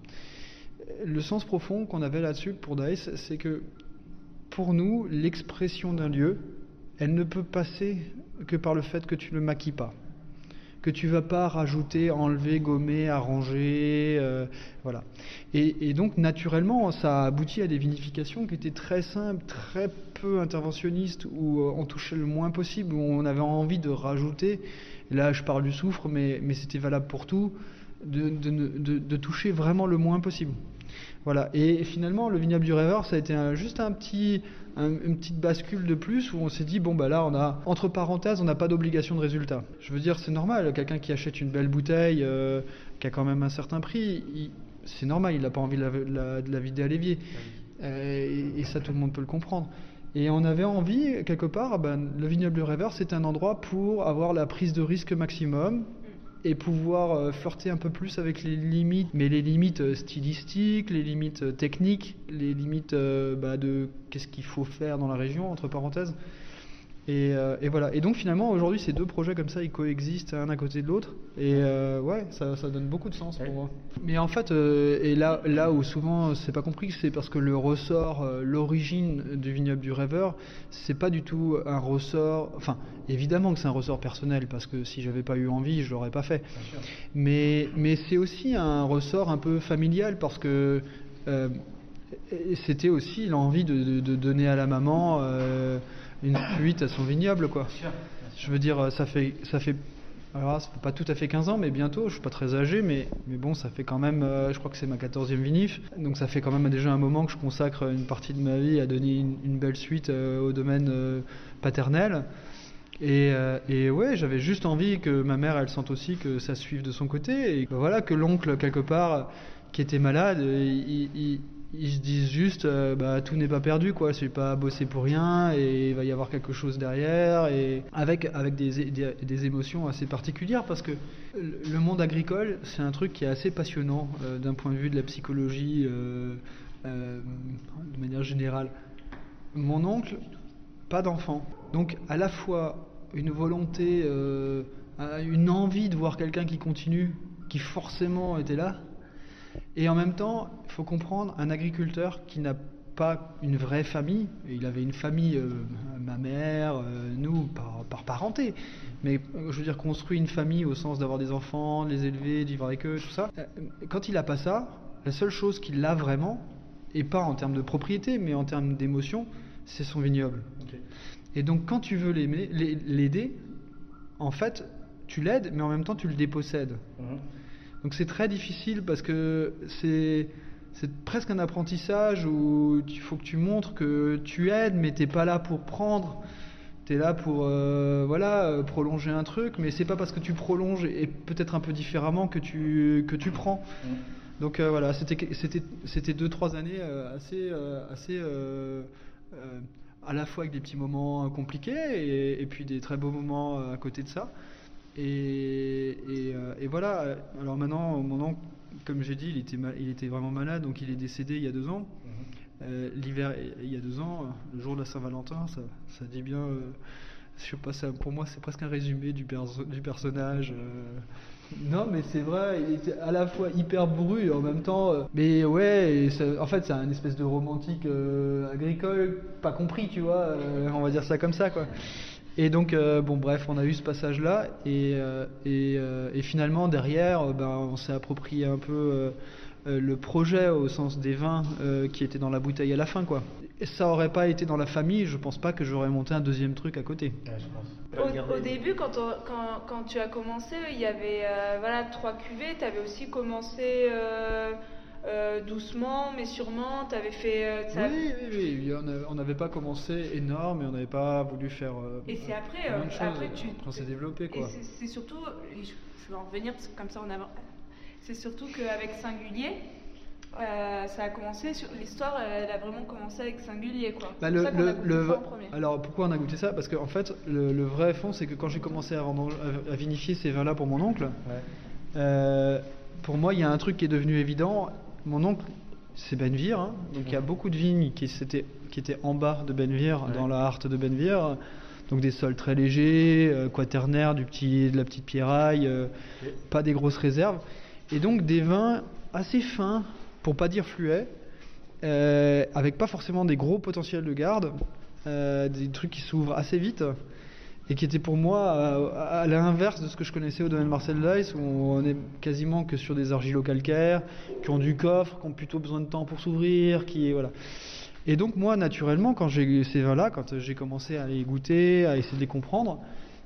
Le sens profond qu'on avait là-dessus pour Dice, c'est que pour nous, l'expression d'un lieu, elle ne peut passer que par le fait que tu ne le maquilles pas que tu vas pas rajouter, enlever, gommer, arranger, euh, voilà. Et, et donc naturellement, ça a abouti à des vinifications qui étaient très simples, très peu interventionnistes, où euh, on touchait le moins possible, où on avait envie de rajouter. Là, je parle du soufre, mais, mais c'était valable pour tout, de, de, ne- de- de toucher vraiment le moins possible. Voilà. Et finalement, le vignoble du rêveur, ça a été un- juste un petit, un- une petite bascule de plus où on s'est dit bon bah là, on a entre parenthèses, on n'a pas d'obligation de résultat. Je veux dire, c'est normal. Quelqu'un qui achète une belle bouteille, euh, qui a quand même un certain prix, il- c'est normal. Il n'a pas envie de la, de la- de la vider à l'évier. Euh, et, et ça, tout le monde peut le comprendre. Et on avait envie, quelque part, ben, le vignoble rêveur, c'est un endroit pour avoir la prise de risque maximum et pouvoir euh, flirter un peu plus avec les limites, mais les limites euh, stylistiques, les limites euh, techniques, les limites bah, de qu'est-ce qu'il faut faire dans la région, entre parenthèses. Et, euh, et voilà. Et donc finalement, aujourd'hui, ces deux projets comme ça, ils coexistent un à côté de l'autre. Et euh, ouais, ça, ça donne beaucoup de sens pour moi. Mais en fait, euh, et là, là où souvent c'est pas compris, c'est parce que le ressort, l'origine du vignoble du rêveur, c'est pas du tout un ressort. Enfin, évidemment que c'est un ressort personnel, parce que si j'avais pas eu envie, je l'aurais pas fait. Mais, mais c'est aussi un ressort un peu familial, parce que c'était aussi l'envie de, de- de donner à la maman une suite à son vignoble, quoi. Je veux dire, ça fait, ça fait, alors ça fait pas tout à fait 15 ans, mais bientôt. Je suis pas très âgé, mais, mais bon, ça fait quand même, euh, je crois que c'est ma 14e vinif, donc ça fait quand même déjà un moment que je consacre une partie de ma vie à donner une, une belle suite euh, au domaine euh, paternel. Et, et ouais, j'avais juste envie que ma mère, elle sente aussi que ça suive de son côté, et voilà, que l'oncle quelque part qui était malade, il, il- ils se disent juste, euh, bah, tout n'est pas perdu, quoi. Je pas bossé pour rien, et il va y avoir quelque chose derrière, et avec avec des, des, émotions assez particulières, parce que le monde agricole, c'est un truc qui est assez passionnant euh, d'un point de vue de la psychologie, euh, de manière générale. Mon oncle, pas d'enfant. Donc à la fois une volonté, une envie de voir quelqu'un qui continue, qui forcément était là, et en même temps, il faut comprendre, un agriculteur qui n'a pas une vraie famille, et il avait une famille, euh, ma mère, euh, nous, par, par parenté, mais euh, je veux dire construit une famille au sens d'avoir des enfants, de les élever, de vivre avec eux, tout ça. Quand il n'a pas ça, la seule chose qu'il a vraiment, et pas en termes de propriété, mais en termes d'émotion, c'est son vignoble. Et donc quand tu veux l'aider, en fait, tu tu l'aides, mais en même temps tu le dépossèdes. Donc c'est très difficile parce que c'est c'est presque un apprentissage où il faut que tu montres que tu aides, mais t'es pas là pour prendre. Tu es là pour euh, voilà euh, prolonger un truc, mais c'est pas parce que tu prolonges et peut-être un peu différemment que tu que tu prends. Donc euh, voilà, c'était c'était c'était deux trois années euh, assez assez à la fois avec des petits moments compliqués et, et puis des très beaux moments à côté de ça. Et, et, euh, et voilà. Alors maintenant, mon oncle, comme j'ai dit, il était ma- il était vraiment malade, donc il est décédé il y a deux ans. Euh, L'hiver, il y a deux ans, euh, le jour de la Saint-Valentin, ça, ça dit bien. euh, je sais pas, ça, pour moi, c'est presque un résumé du, perso- du personnage. euh. Non, mais c'est vrai, il était à la fois hyper bourru et en même temps. euh, mais ouais, et ça- en fait, c'est un espèce de romantique euh, agricole, pas compris, tu vois. euh, on va dire ça comme ça, quoi. Et donc, euh, bon, bref, on a eu ce passage-là, et, euh, et, euh, et finalement, derrière, euh, ben, on s'est approprié un peu euh, euh, le projet au sens des vins euh, qui étaient dans la bouteille à la fin, quoi. Et ça aurait pas été dans la famille, je pense pas que j'aurais monté un deuxième truc à côté. Au, au début, quand, on- quand, quand tu as commencé, il y avait euh, voilà, trois cuvées. Tu avais aussi commencé euh, euh, doucement, mais sûrement. Tu avais fait. euh, ça- Oui, oui, oui, en a- on n'avait pas commencé énorme et on n'avait pas voulu faire. euh, Et c'est après, euh, après tu. On s'est développé, quoi. c'est- surtout, je, je vais en revenir parce que comme ça on avance. C'est surtout qu'avec Singulier, euh, ça a commencé sur l'histoire, elle a vraiment commencé avec Singulier quoi. Bah, C'est le, pour ça qu'on le- a goûté le- ça en premier. alors pourquoi on a goûté ça? Parce qu'en fait, le, le vrai fond, c'est que quand j'ai commencé à, vendre- à- à vinifier ces vins-là pour mon oncle, euh, pour moi, il y a un truc qui est devenu évident. Mon oncle, c'est Benvire, hein, donc il y a beaucoup de vignes qui, s'étaient- qui étaient en bas de Benvire, dans la harte de Benvire. Donc des sols très légers, euh, quaternaires, du petit, de la petite pierraille, euh, pas des grosses réserves. Et donc des vins assez fins, pour pas dire fluets, euh, avec pas forcément des gros potentiels de garde, des trucs qui s'ouvrent assez vite et qui étaient pour moi à, à l'inverse de ce que je connaissais au domaine Marcel Dice où on est quasiment que sur des argilo-calcaires qui ont du coffre, qui ont plutôt besoin de temps pour s'ouvrir, qui voilà. Et donc moi naturellement quand j'ai ces vins-là, quand j'ai commencé à les goûter, à essayer de les comprendre,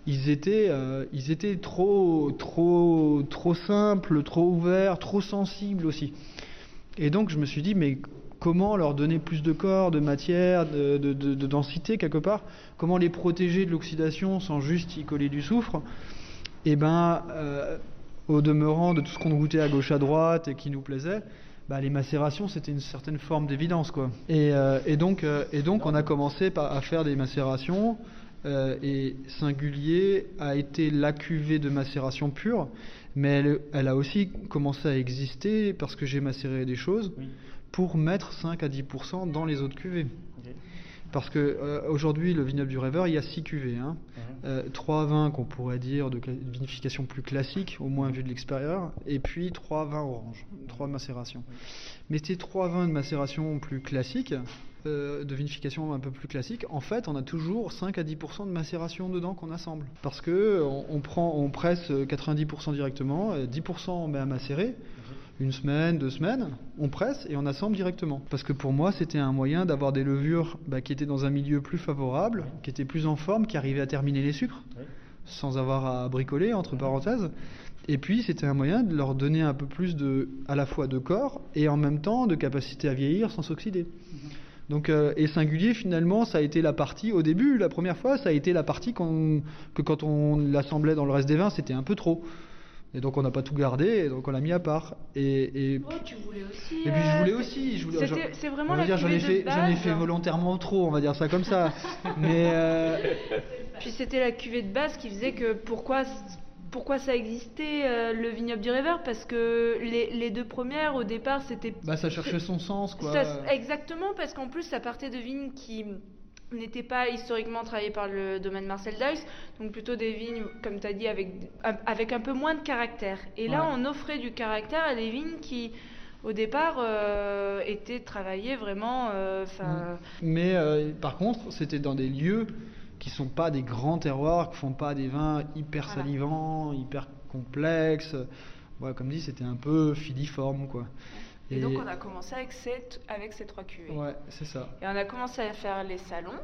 ils étaient, euh, ils étaient trop, trop, trop simples, trop ouverts, trop sensibles aussi. Et donc je me suis dit, mais comment leur donner plus de corps, de matière, de, de- de- de densité quelque part Comment les protéger de l'oxydation sans juste y coller du soufre Et ben, euh, au demeurant de tout ce qu'on goûtait à gauche à droite et qui nous plaisait, bah, les macérations c'était une certaine forme d'évidence quoi. Et, euh, euh, et donc on a commencé par- à faire des macérations. et Singulier a été la cuvée de macération pure, mais elle, elle a aussi commencé à exister parce que j'ai macéré des choses pour mettre 5 à 10% dans les autres cuvées. Parce que euh, aujourd'hui, le vignoble du rêveur, il y a 6 cuvées. Hein. Euh, trois vins qu'on pourrait dire de vinification plus classique, au moins vu de l'extérieur, et puis trois vins orange, trois macérations. Mais ces trois vins de macération plus classiques, euh, de vinification un peu plus classique, en fait, on a toujours 5 à 10% de macération dedans qu'on assemble. Parce que on, on prend, on presse euh, 90% directement, euh, 10% on met à macérer, une semaine, deux semaines, on presse et on assemble directement. Parce que pour moi, c'était un moyen d'avoir des levures bah, qui étaient dans un milieu plus favorable, qui étaient plus en forme, qui arrivaient à terminer les sucres, sans avoir à bricoler, entre parenthèses. Et puis, c'était un moyen de leur donner un peu plus de, à la fois de corps et en même temps de capacité à vieillir sans s'oxyder. Donc, euh, et singulier, finalement, ça a été la partie, au début, la première fois, ça a été la partie que quand on l'assemblait dans le reste des vins, c'était un peu trop. Et donc on n'a pas tout gardé, et donc on l'a mis à part. Et, et, Oh, tu voulais aussi. et puis je euh, voulais c'est- aussi, je voulais. C'est vraiment la j'en ai cuvée fait, de j'en ai fait volontairement trop, on va dire ça comme ça. Mais euh, Puis c'était la cuvée de base qui faisait que pourquoi, pourquoi ça existait euh, le vignoble du rêveur? Parce que les, les deux premières au départ c'était. bah, ça cherchait son sens, quoi. Ça- exactement, parce qu'en plus ça partait de vignes qui n'étaient pas historiquement travaillées par le domaine Marcel Dice, donc plutôt des vignes, comme tu as dit, avec, avec un peu moins de caractère. Et là, Ouais. on offrait du caractère à des vignes qui, au départ, euh, étaient travaillées vraiment. euh, 'fin, Mais par contre, c'était dans des lieux qui sont pas des grands terroirs, qui font pas des vins hyper Voilà. salivants, hyper complexes. Ouais, comme dit, c'était un peu filiforme, quoi. Et, donc on a commencé avec, cette, avec ces trois cuvées. Ouais, c'est ça. Et on a commencé à faire les salons.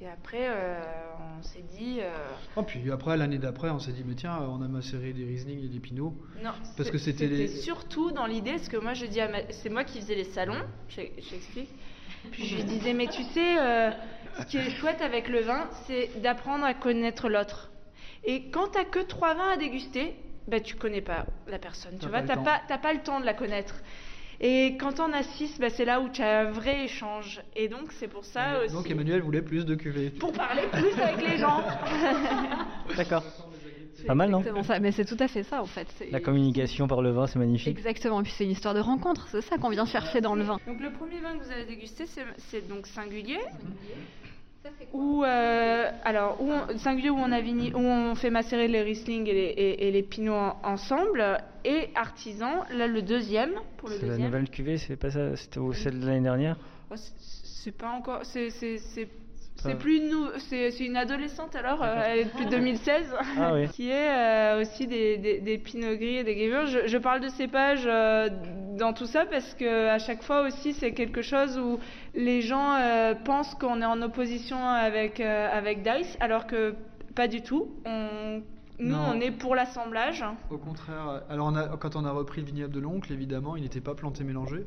Et après, euh, on s'est dit. euh, Oh, puis après, l'année d'après, on s'est dit, mais tiens, on a macéré des Riesling et des Pinots. Non, Parce que c'était les. surtout dans l'idée, parce que moi je dis à ma- c'est moi qui faisais les salons, je- j'explique. Puis je lui disais, mais tu sais, euh, ce qui est chouette avec le vin, c'est d'apprendre à connaître l'autre. Et quand t'as que trois vins à déguster, bah tu connais pas la personne, tu vois, pas le t'as temps. pas, t'as pas le temps de la connaître. Et quand on a six, bah, c'est là où tu as un vrai échange. Et donc c'est pour ça aussi. Donc Emmanuel voulait plus de cuvées. Pour parler plus avec les gens. D'accord. Pas mal, non ça, mais c'est tout à fait ça en fait. La communication par le vin, c'est magnifique. Exactement, et puis c'est une histoire de rencontre, c'est ça qu'on vient chercher dans le vin. Donc le premier vin que vous avez dégusté, c'est donc singulier. Où, euh, alors, où on- singulier où on a vini- où on fait macérer les Riesling et les, et, et les Pinots en- ensemble, et artisan. Là, le deuxième pour le C'est la nouvelle cuvée, c'est pas ça C'était celle de l'année dernière Oh, c'est- c'est pas encore, c'est c'est plus nous, c'est c'est une adolescente alors, euh, elle est depuis 2016, Ah oui. qui est euh, aussi des, des, des Pinot Gris et des Gruyères. Je, je parle de cépages euh, dans tout ça parce que à chaque fois aussi c'est quelque chose où les gens euh, pensent qu'on est en opposition avec euh, avec Dice, alors que pas du tout. On, nous, Non. on est pour l'assemblage. Au contraire, alors on a- quand on a repris le vignoble de l'oncle, évidemment, il n'était pas planté mélangé.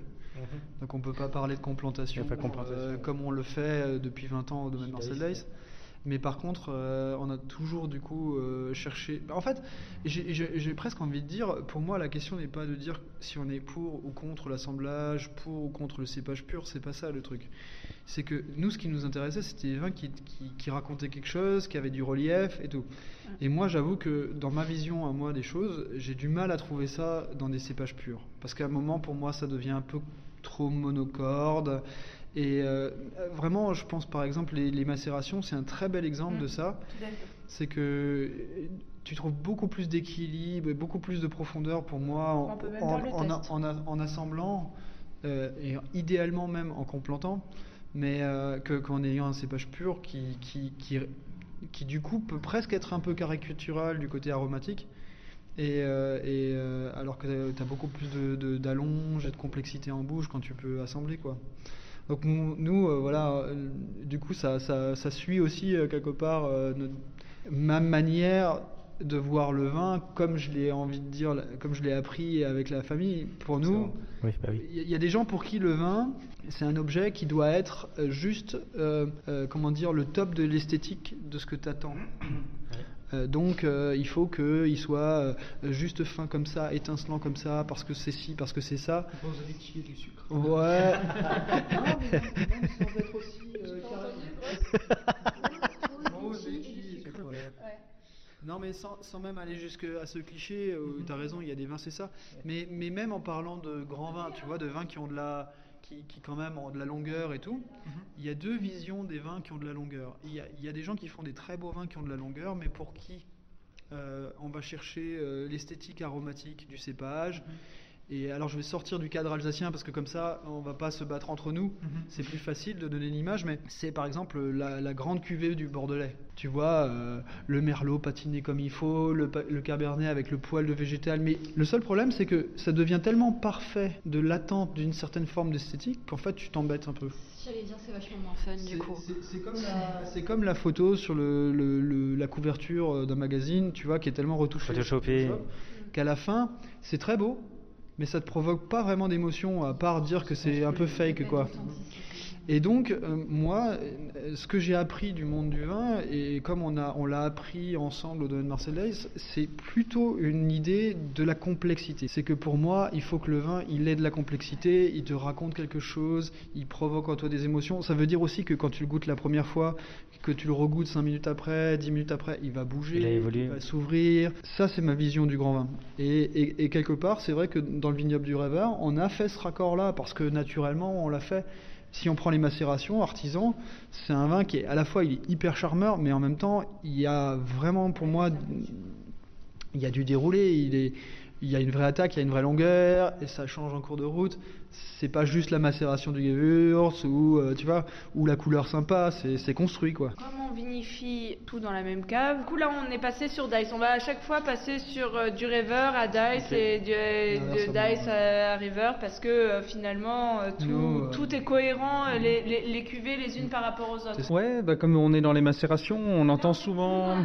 Donc on peut pas parler de complantation, pas euh, comme on le fait euh, depuis 20 ans au domaine Marcel Dice. Mais par contre, euh, on a toujours du coup euh, cherché. bah, en fait, j'ai- presque envie de dire, pour moi, la question n'est pas de dire si on est pour ou contre l'assemblage, pour ou contre le cépage pur. C'est pas ça le truc. C'est que nous, ce qui nous intéressait, c'était des vins qui, qui, qui racontaient quelque chose, qui avaient du relief et tout. Et moi, j'avoue que dans ma vision à moi des choses, j'ai du mal à trouver ça dans des cépages purs. Parce qu'à un moment, pour moi, ça devient un peu trop monocorde. Et euh, vraiment, je pense par exemple, les, les macérations, c'est un très bel exemple de ça. C'est que euh, tu trouves beaucoup plus d'équilibre et beaucoup plus de profondeur pour moi en, assemblant euh, et idéalement même en complantant, mais euh, que- qu'en ayant un cépage pur qui, qui, qui, qui, du coup peut presque être un peu caricatural du côté aromatique. Et, euh, et, euh, alors que tu as beaucoup plus de, de- d'allonge et de complexité en bouche quand tu peux assembler quoi. Donc nous, nous, euh, voilà, euh, du coup ça, ça, ça suit aussi euh, quelque part notre- ma manière de voir le vin comme je l'ai envie de dire, comme je l'ai appris avec la famille. Pour nous, Oui, bah oui. il y a- des gens pour qui le vin, c'est un objet qui doit être juste, euh, euh, comment dire, le top de l'esthétique de ce que tu attends. Euh, donc euh, il faut qu'il soit euh, juste fin comme ça, étincelant comme ça, parce que c'est ci, parce que c'est ça. Vous avez du sucre. Ouais. Non, mais sans, sans même aller jusqu'à ce cliché, euh, t'as raison, il y a des vins, c'est ça. Mais, mais même en parlant de grands vins, tu vois, de vins qui ont de la, qui, qui quand même ont de la longueur et tout, il y a deux visions des vins qui ont de la longueur. Il y a, il y a des gens qui font des très beaux vins qui ont de la longueur, mais pour qui euh, on va chercher euh, l'esthétique aromatique du cépage. Et alors je vais sortir du cadre alsacien parce que comme ça on va pas se battre entre nous. C'est plus facile de donner l'image, mais c'est par exemple la, la grande cuvée du Bordelais. Tu vois, euh, le merlot patiné comme il faut, le, cabernet avec le poil de végétal. Mais le seul problème c'est que ça devient tellement parfait de l'attente d'une certaine forme d'esthétique qu'en fait tu t'embêtes un peu. J'allais dire c'est vachement moins fun du coup. C'est comme la, c'est comme la photo sur le, le- le- la couverture euh, d'un magazine, tu vois, qui est tellement retouchée. Photoshopée. Photoshop, Qu'à la fin, c'est très beau, mais ça te provoque pas vraiment d'émotion, à part dire que c'est un peu fake, quoi. Et donc, euh, moi, ce que j'ai appris du monde du vin, et comme on a, on l'a appris ensemble au domaine Marseillais, c'est plutôt une idée de la complexité. C'est que pour moi, il faut que le vin, il ait de la complexité, il te raconte quelque chose, il provoque en toi des émotions. Ça veut dire aussi que quand tu le goûtes la première fois, que tu le regoutes 5 minutes après, 10 minutes après, il va bouger, Il a évolué. va s'ouvrir. Ça, c'est ma vision du grand vin. Et, et- et quelque part, c'est vrai que dans le vignoble du Rêveur, on a fait ce raccord-là, parce que naturellement, on l'a fait. Si on prend les macérations, artisan, c'est un vin qui est à la fois il est hyper charmeur, mais en même temps, il y a vraiment pour moi, il y a du déroulé, il est, il y a une vraie attaque, il y a une vraie longueur, et ça change en cours de route. C'est pas juste la macération du Gewürz ou euh, tu vois ou la couleur sympa, c'est construit quoi. Comme on vinifie tout dans la même cave, du coup là on est passé sur Dice. On va à chaque fois passer sur euh, du River à Dice et du, de Inversement. Dice à River parce que euh, finalement euh, tout, Nous, euh, tout est cohérent, euh, les, les, les cuvées les unes par rapport aux autres. Ouais, bah comme on est dans les macérations, on entend souvent,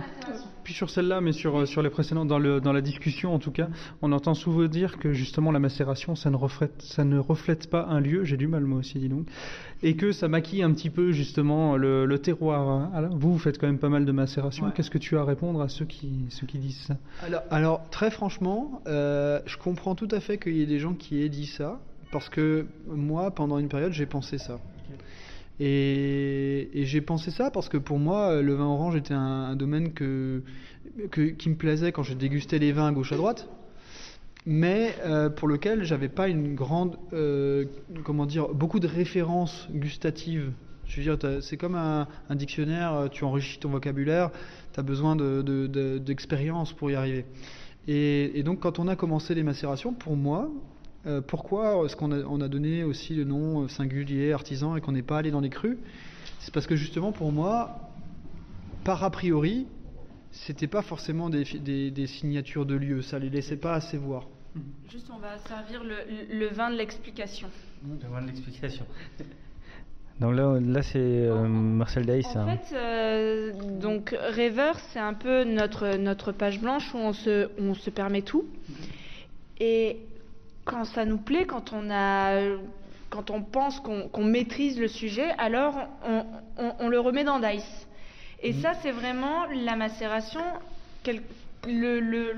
puis sur celle-là, mais sur, sur les précédentes, dans, le, dans la discussion en tout cas, on entend souvent dire que justement la macération, ça ne reflète, ça ne reflète pas un lieu, j'ai du mal moi aussi, dis donc, et que ça maquille un petit peu justement le, le terroir. hein. Alors, vous, vous faites quand même pas mal de macération, Ouais. qu'est-ce que tu as à répondre à ceux qui, ceux qui disent ça? Alors, alors, très franchement, euh, je comprends tout à fait qu'il y ait des gens qui aient dit ça, parce que moi, pendant une période, j'ai pensé ça. Et, et j'ai pensé ça parce que pour moi, le vin orange était un, un domaine que, que- qui me plaisait quand je dégustais les vins à gauche à droite, mais euh, pour lequel j'avais pas une grande, euh, comment dire, beaucoup de références gustatives. C'est comme un, dictionnaire, euh, tu enrichis ton vocabulaire, tu as besoin de- de- de- d'expérience pour y arriver. Et, donc, quand on a commencé les macérations, pour moi, pourquoi est-ce qu'on a, on a donné aussi le nom singulier, artisan, et qu'on n'est pas allé dans les crus C'est parce que justement, pour moi, par a priori, c'était pas forcément des- des signatures de lieux, ça les laissait pas assez voir. Juste on va servir le, le vin de l'explication. Demande l'explication. Donc là, là c'est euh, Marcel Day, c'est En un- fait, euh, donc River, c'est un peu notre, notre page blanche où on se, on se permet tout. Et quand ça nous plaît, quand on, a, quand on pense qu'on qu'on maîtrise le sujet, alors on, on- on le remet dans Dice. Et ça, c'est vraiment la macération, quel- le, le,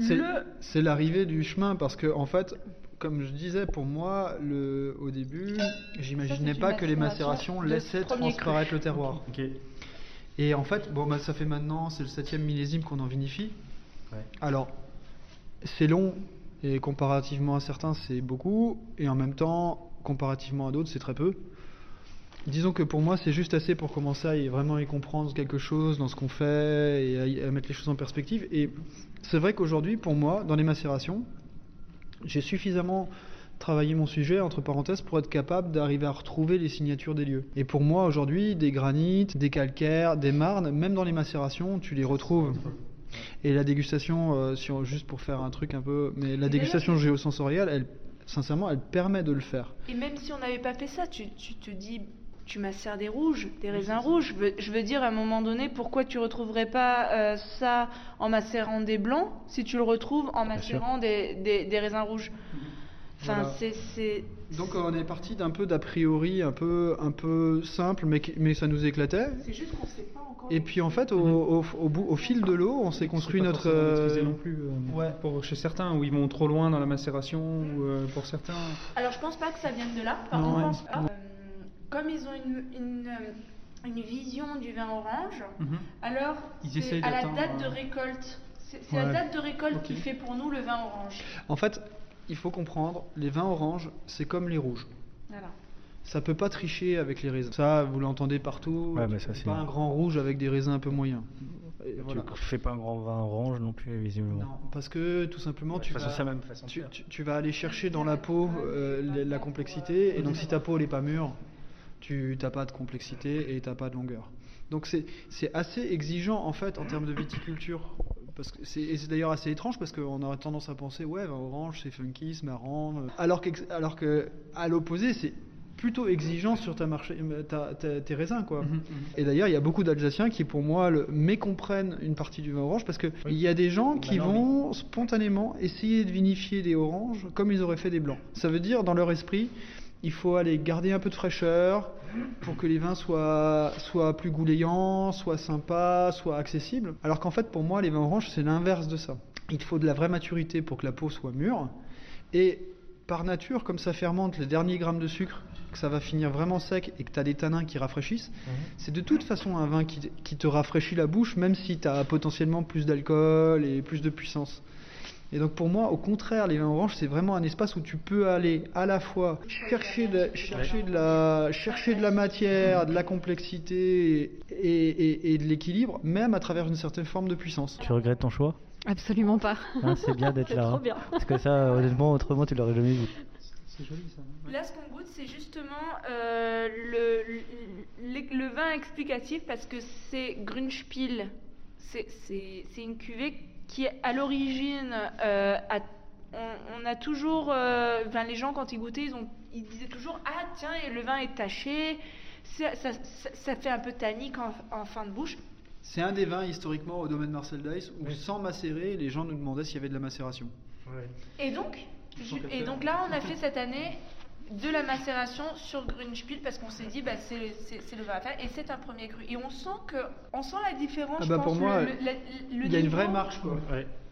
C'est le, c'est l'arrivée du chemin parce que en fait, comme je disais, pour moi, le, au début, j'imaginais pas que les macération macérations laissaient transparaître cru. le terroir. Et en fait, bon, bah, ça fait maintenant, c'est le septième millésime qu'on en vinifie. Ouais. Alors, c'est long et comparativement à certains, c'est beaucoup, et en même temps, comparativement à d'autres, c'est très peu. Disons que pour moi, c'est juste assez pour commencer à y- vraiment y comprendre quelque chose dans ce qu'on fait et à, y- à mettre les choses en perspective. Et c'est vrai qu'aujourd'hui, pour moi, dans les macérations, j'ai suffisamment travaillé mon sujet, entre parenthèses, pour être capable d'arriver à retrouver les signatures des lieux. Et pour moi, aujourd'hui, des granites, des calcaires, des marnes, même dans les macérations, tu les retrouves. Et la dégustation, euh, juste pour faire un truc un peu... Mais la dégustation géosensorielle, elle, sincèrement, elle permet de le faire. Et même si on n'avait pas fait ça, tu, tu te dis, tu macères des rouges, des raisins rouges. Je veux, je veux dire, à un moment donné, pourquoi tu retrouverais pas euh, ça en macérant des blancs si tu le retrouves en macérant des, des- des raisins rouges Enfin, Voilà. c'est- c'est. Donc euh, on est parti d'un peu d'a priori un peu, un peu simple, mais, mais ça nous éclatait. C'est juste qu'on sait pas encore. Et puis en fait, au, au, au bout, au fil de l'eau, on s'est construit pas notre... euh, non plus. euh, Pour chez certains où ils vont trop loin dans la macération, ou euh, pour certains. Alors, je pense pas que ça vienne de là. Par Non, contre, ouais. Euh, comme ils ont une, une, euh, une vision du vin orange, Mhm. alors c'est à la d'atteindre, date de euh, récolte. C'est Ouais. la date de récolte qui fait pour nous le vin orange. En fait, il faut comprendre, les vins oranges, c'est comme les rouges. Voilà. Ça peut pas tricher avec les raisins. Ça, vous l'entendez partout. Ouais, ça, pas un grand rouge avec des raisins un peu moyens. Et voilà. Tu fais pas un grand vin orange non plus, visiblement. Non, parce que tout simplement, vas, même tu vas aller chercher dans la peau euh, la, la complexité, et donc si ta peau n'est pas mûre, tu n'as pas de complexité et tu n'as pas de longueur. Donc c'est assez exigeant en fait en termes de viticulture. Parce que et c'est d'ailleurs assez étrange parce qu'on aurait tendance à penser ouais vin orange c'est funky, c'est marrant. euh. Alors que alors que à l'opposé c'est plutôt exigeant sur ta marché, ta- ta- tes raisins quoi. Et d'ailleurs il y a beaucoup d'Alsaciens qui pour moi le, mécomprennent une partie du vin orange parce que il y a des gens qui vont spontanément essayer de vinifier des oranges comme ils auraient fait des blancs. Ça veut dire dans leur esprit il faut aller garder un peu de fraîcheur pour que les vins soient, soient plus goulayants, soient sympas, soient accessibles. Alors qu'en fait, pour moi, les vins oranges, c'est l'inverse de ça. Il faut de la vraie maturité pour que la peau soit mûre. Et par nature, comme ça fermente les derniers grammes de sucre, que ça va finir vraiment sec et que tu as des tanins qui rafraîchissent, c'est de toute façon un vin qui, te- qui te rafraîchit la bouche, même si tu as potentiellement plus d'alcool et plus de puissance. Et donc pour moi, au contraire, les vins oranges, c'est vraiment un espace où tu peux aller à la fois chercher de, chercher de, la, chercher de la matière, de la complexité et, et- et de l'équilibre, même à travers une certaine forme de puissance. Tu regrettes ton choix? Absolument pas. Hein, C'est bien d'être C'est là. trop hein. bien. Parce que ça, honnêtement, autrement, tu l'aurais jamais vu. C'est joli ça. Là, ce qu'on goûte, c'est justement euh, le, le, le vin explicatif parce que c'est Grünspiel. C'est une cuvée qui, à l'origine, euh, a- on, on a toujours. euh, les gens, quand ils goûtaient, ils, ont, ils disaient toujours Ah, tiens, le vin est taché. Ça, ça, ça- ça fait un peu tannique en, en fin de bouche. C'est un des vins historiquement au domaine Marcel Dice où sans macérer, les gens nous demandaient s'il y avait de la macération. Et donc, et donc là, on a fait cette année de la macération sur Grünspiel parce qu'on s'est dit bah, c'est c'est- c'est le vin à faire et c'est un premier cru et on sent que on sent la différence Ah je pense, pour moi, le- le- la- le Il y a une vraie marche quoi.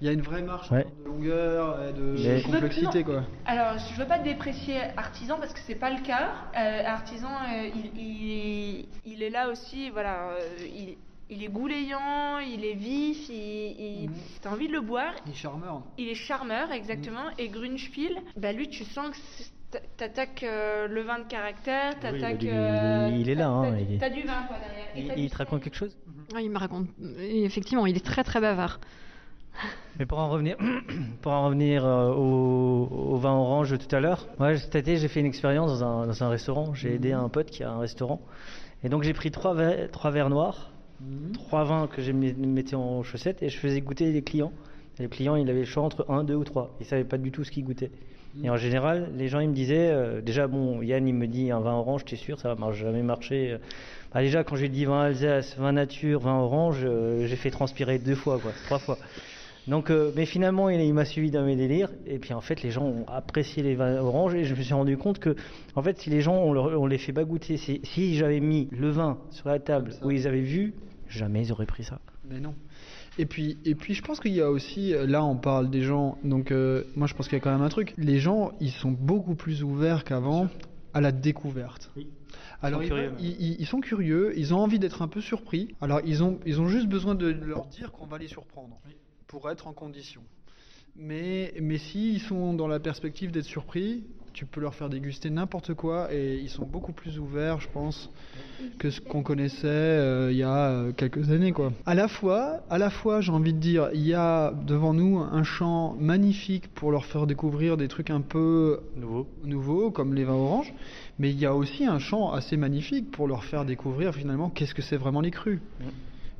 Il y a une vraie marche Ouais. de longueur et de Mais- complexité quoi. alors je veux pas déprécier artisan parce que c'est pas le cas Euh, artisan euh, il, il, il est là aussi voilà euh, il, il est goulayant il est vif il, il- Mhm. t'as envie de le boire Il est charmeur. Il est charmeur, exactement. Et Grünspiel, bah lui, tu sens que t'attaques euh, le vin de caractère, t'attaques. du- euh, il est là, hein, t'as- il est- T'as du vin, quoi, derrière. Et Il, te raconte quelque chose? Il me raconte. Effectivement, il est très très bavard. Mais pour en revenir, pour en revenir euh, au, au vin orange tout à l'heure, ouais, cet été j'ai fait une expérience dans un, dans un restaurant. J'ai aidé un pote qui a un restaurant. Et donc j'ai pris trois, verres- trois verres noirs, trois vins que je mis- mettais en chaussettes et je faisais goûter les clients. Et le client il avait le choix entre un, deux ou trois. Il savait pas du tout ce qu'il goûtait. Et en général, les gens ils me disaient, euh, déjà bon, Yann il me dit un vin orange, t'es sûr, ça va jamais marcher. Bah, déjà quand j'ai dit vin Alsace, vin nature, vin orange, euh, j'ai fait transpirer deux fois, quoi, trois fois. Donc, euh, mais finalement, il, il m'a suivi dans mes délires. Et puis, en fait, les gens ont apprécié les vins oranges. Et je me suis rendu compte que, en fait, si les gens, on, leur- on les fait pas goûter, si, si j'avais mis le vin sur la table où ils avaient vu, jamais ils auraient pris ça. Mais non. Et puis, et puis je pense qu'il y a aussi, euh, là on parle des gens, donc euh, moi je pense qu'il y a quand même un truc, les gens ils sont beaucoup plus ouverts qu'avant à la découverte. Alors sont ils, curieux, veulent- ils- ils- ils sont curieux, ils ont envie d'être un peu surpris, alors ils ont, ils ont juste besoin de leur dire qu'on va les surprendre pour être en condition. Mais, mais s'ils sont dans la perspective d'être surpris, tu peux leur faire déguster n'importe quoi et ils sont beaucoup plus ouverts, je pense, que ce qu'on connaissait euh, il y a euh, quelques années, quoi. À la fois, à la fois, j'ai envie de dire, il y a devant nous un champ magnifique pour leur faire découvrir des trucs un peu Nouveau. nouveaux, comme les vins oranges, mais il y a aussi un champ assez magnifique pour leur faire découvrir finalement qu'est-ce que c'est vraiment les crus.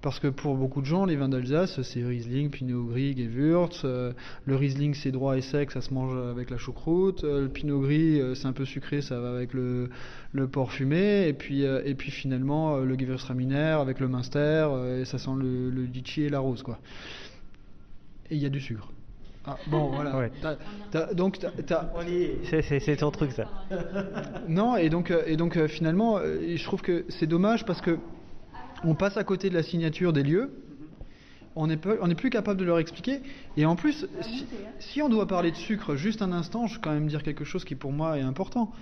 Parce que pour beaucoup de gens, les vins d'Alsace, c'est Riesling, Pinot Gris, Gewürz. euh, le Riesling, c'est droit et sec, ça se mange avec la choucroute. euh, le Pinot Gris, euh, c'est un peu sucré, ça va avec le, le porc fumé. Et puis, et puis finalement, le Gewürztraminer avec le Münster, euh, et ça sent le, le litchi et la rose, quoi. Et il y a du sucre. Ah, bon, voilà. Ouais. T'as- t'as- C'est- ton truc, ça. non, et donc, et donc finalement, je trouve que c'est dommage parce que on passe à côté de la signature des lieux. On n'est plus capable de leur expliquer. Et en plus, si, si on doit parler de sucre juste un instant, je vais quand même dire quelque chose qui pour moi est important.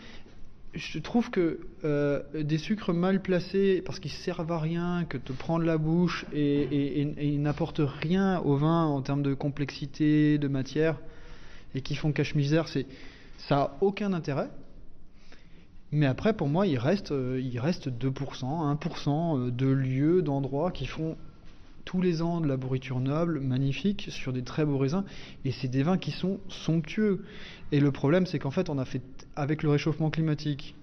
Je trouve que euh, des sucres mal placés, parce qu'ils servent à rien, que te prendre la bouche et, et- et- et ils n'apportent rien au vin en termes de complexité, de matière, et qui font cache-misère, ça a aucun intérêt. Mais après, pour moi, il reste, euh, il reste 2%, 1% euh, de lieux, d'endroits qui font tous les ans de la bourriture noble, magnifique, sur des très beaux raisins. Et c'est des vins qui sont somptueux. Et le problème, c'est qu'en fait, on a fait, avec le réchauffement climatique,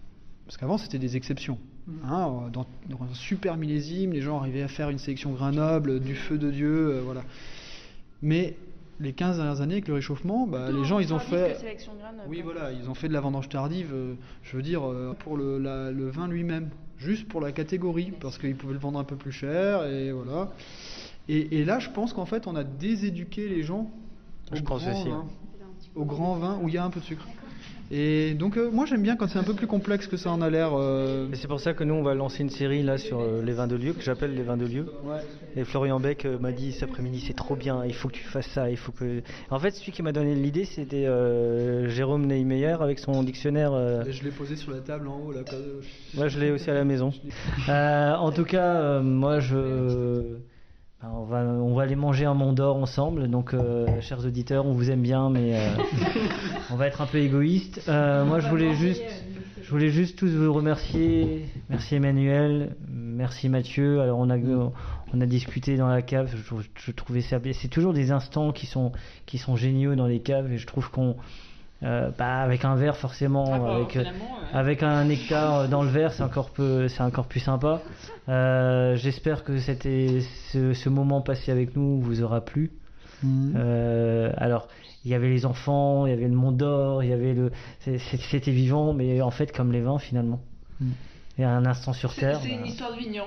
parce qu'avant, c'était des exceptions. Hein, euh, dans, dans un super millésime, les gens arrivaient à faire une sélection grain noble, du feu de Dieu, euh, voilà. Mais les 15 dernières années, avec le réchauffement, bah, les gens, ils ont fait... Oui, voilà, ils ont fait de la vendange tardive, euh, je veux dire, euh, pour le, la- le vin lui-même, juste pour la catégorie, parce qu'ils pouvaient le vendre un peu plus cher, et voilà. Et, et là, je pense qu'en fait, on a déséduqué les gens au, Je pense grand, aussi, vin, au grand vin où il y a un peu de sucre. Et donc, euh, moi, j'aime bien quand c'est un peu plus complexe que ça en a l'air. euh, Et c'est pour ça que nous, on va lancer une série là sur euh, les vins de lieu, que j'appelle les vins de lieu. Ouais. Et Florian Beck euh, m'a dit cet après-midi, c'est trop bien, il faut que tu fasses ça, il faut que. En fait, celui qui m'a donné l'idée, c'était Jérôme Neymeyer avec son dictionnaire. euh, Je l'ai posé sur la table en haut, là. Moi, je l'ai aussi à la maison. En tout cas, moi, je. Ben, on, va, on va aller manger un Mont d'Or ensemble. Donc, euh, chers auditeurs, on vous aime bien, mais euh, on va être un peu égoïste. Euh, moi, je voulais juste, je voulais juste tous vous remercier. Merci Emmanuel, merci Mathieu. Alors, on a, on a discuté dans la cave. Je, je trouvais ça bien. C'est toujours des instants qui sont, qui sont géniaux dans les caves, et je trouve qu'on Euh, bah, avec un verre forcément, Ah bah, avec, euh, ouais. avec un nectar euh, dans le verre, c'est encore peu, c'est encore plus sympa. Euh, J'espère que c'était ce, ce moment passé avec nous vous aura plu. Mhm. Euh, alors, il y avait les enfants, il y avait le monde d'or, il y avait le, c'était vivant, mais en fait comme les vins finalement. Mm. Il y a un instant sur terre. c'est une bah, histoire de vignon.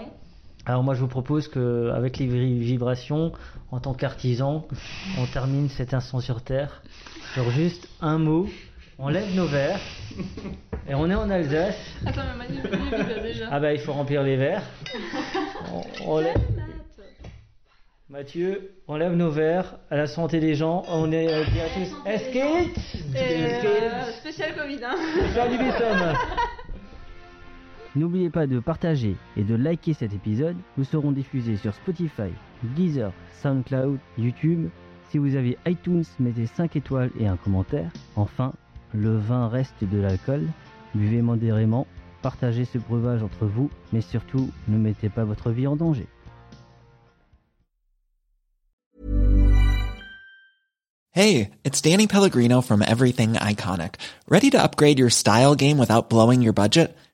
Alors moi je vous propose que avec les vibrations, en tant qu'artisan, on termine cet instant sur Terre sur juste un mot. On lève nos verres et on est en Alsace. Attends, mais Manu, déjà. Ah bah il faut remplir les verres. On, on lève- Mathieu, on lève nos verres à la santé des gens. On est euh, bien tous. Euh, spécial Covid, hein. N'oubliez pas de partager et de liker cet épisode. Nous serons diffusés sur Spotify, Deezer, SoundCloud, YouTube. Si vous avez iTunes, mettez 5 étoiles et un commentaire. Enfin, le vin reste de l'alcool. Buvez modérément, partagez ce breuvage entre vous, mais surtout, ne mettez pas votre vie en danger. Hey, it's Danny Pellegrino from Everything Iconic. Ready to upgrade your style game without blowing your budget?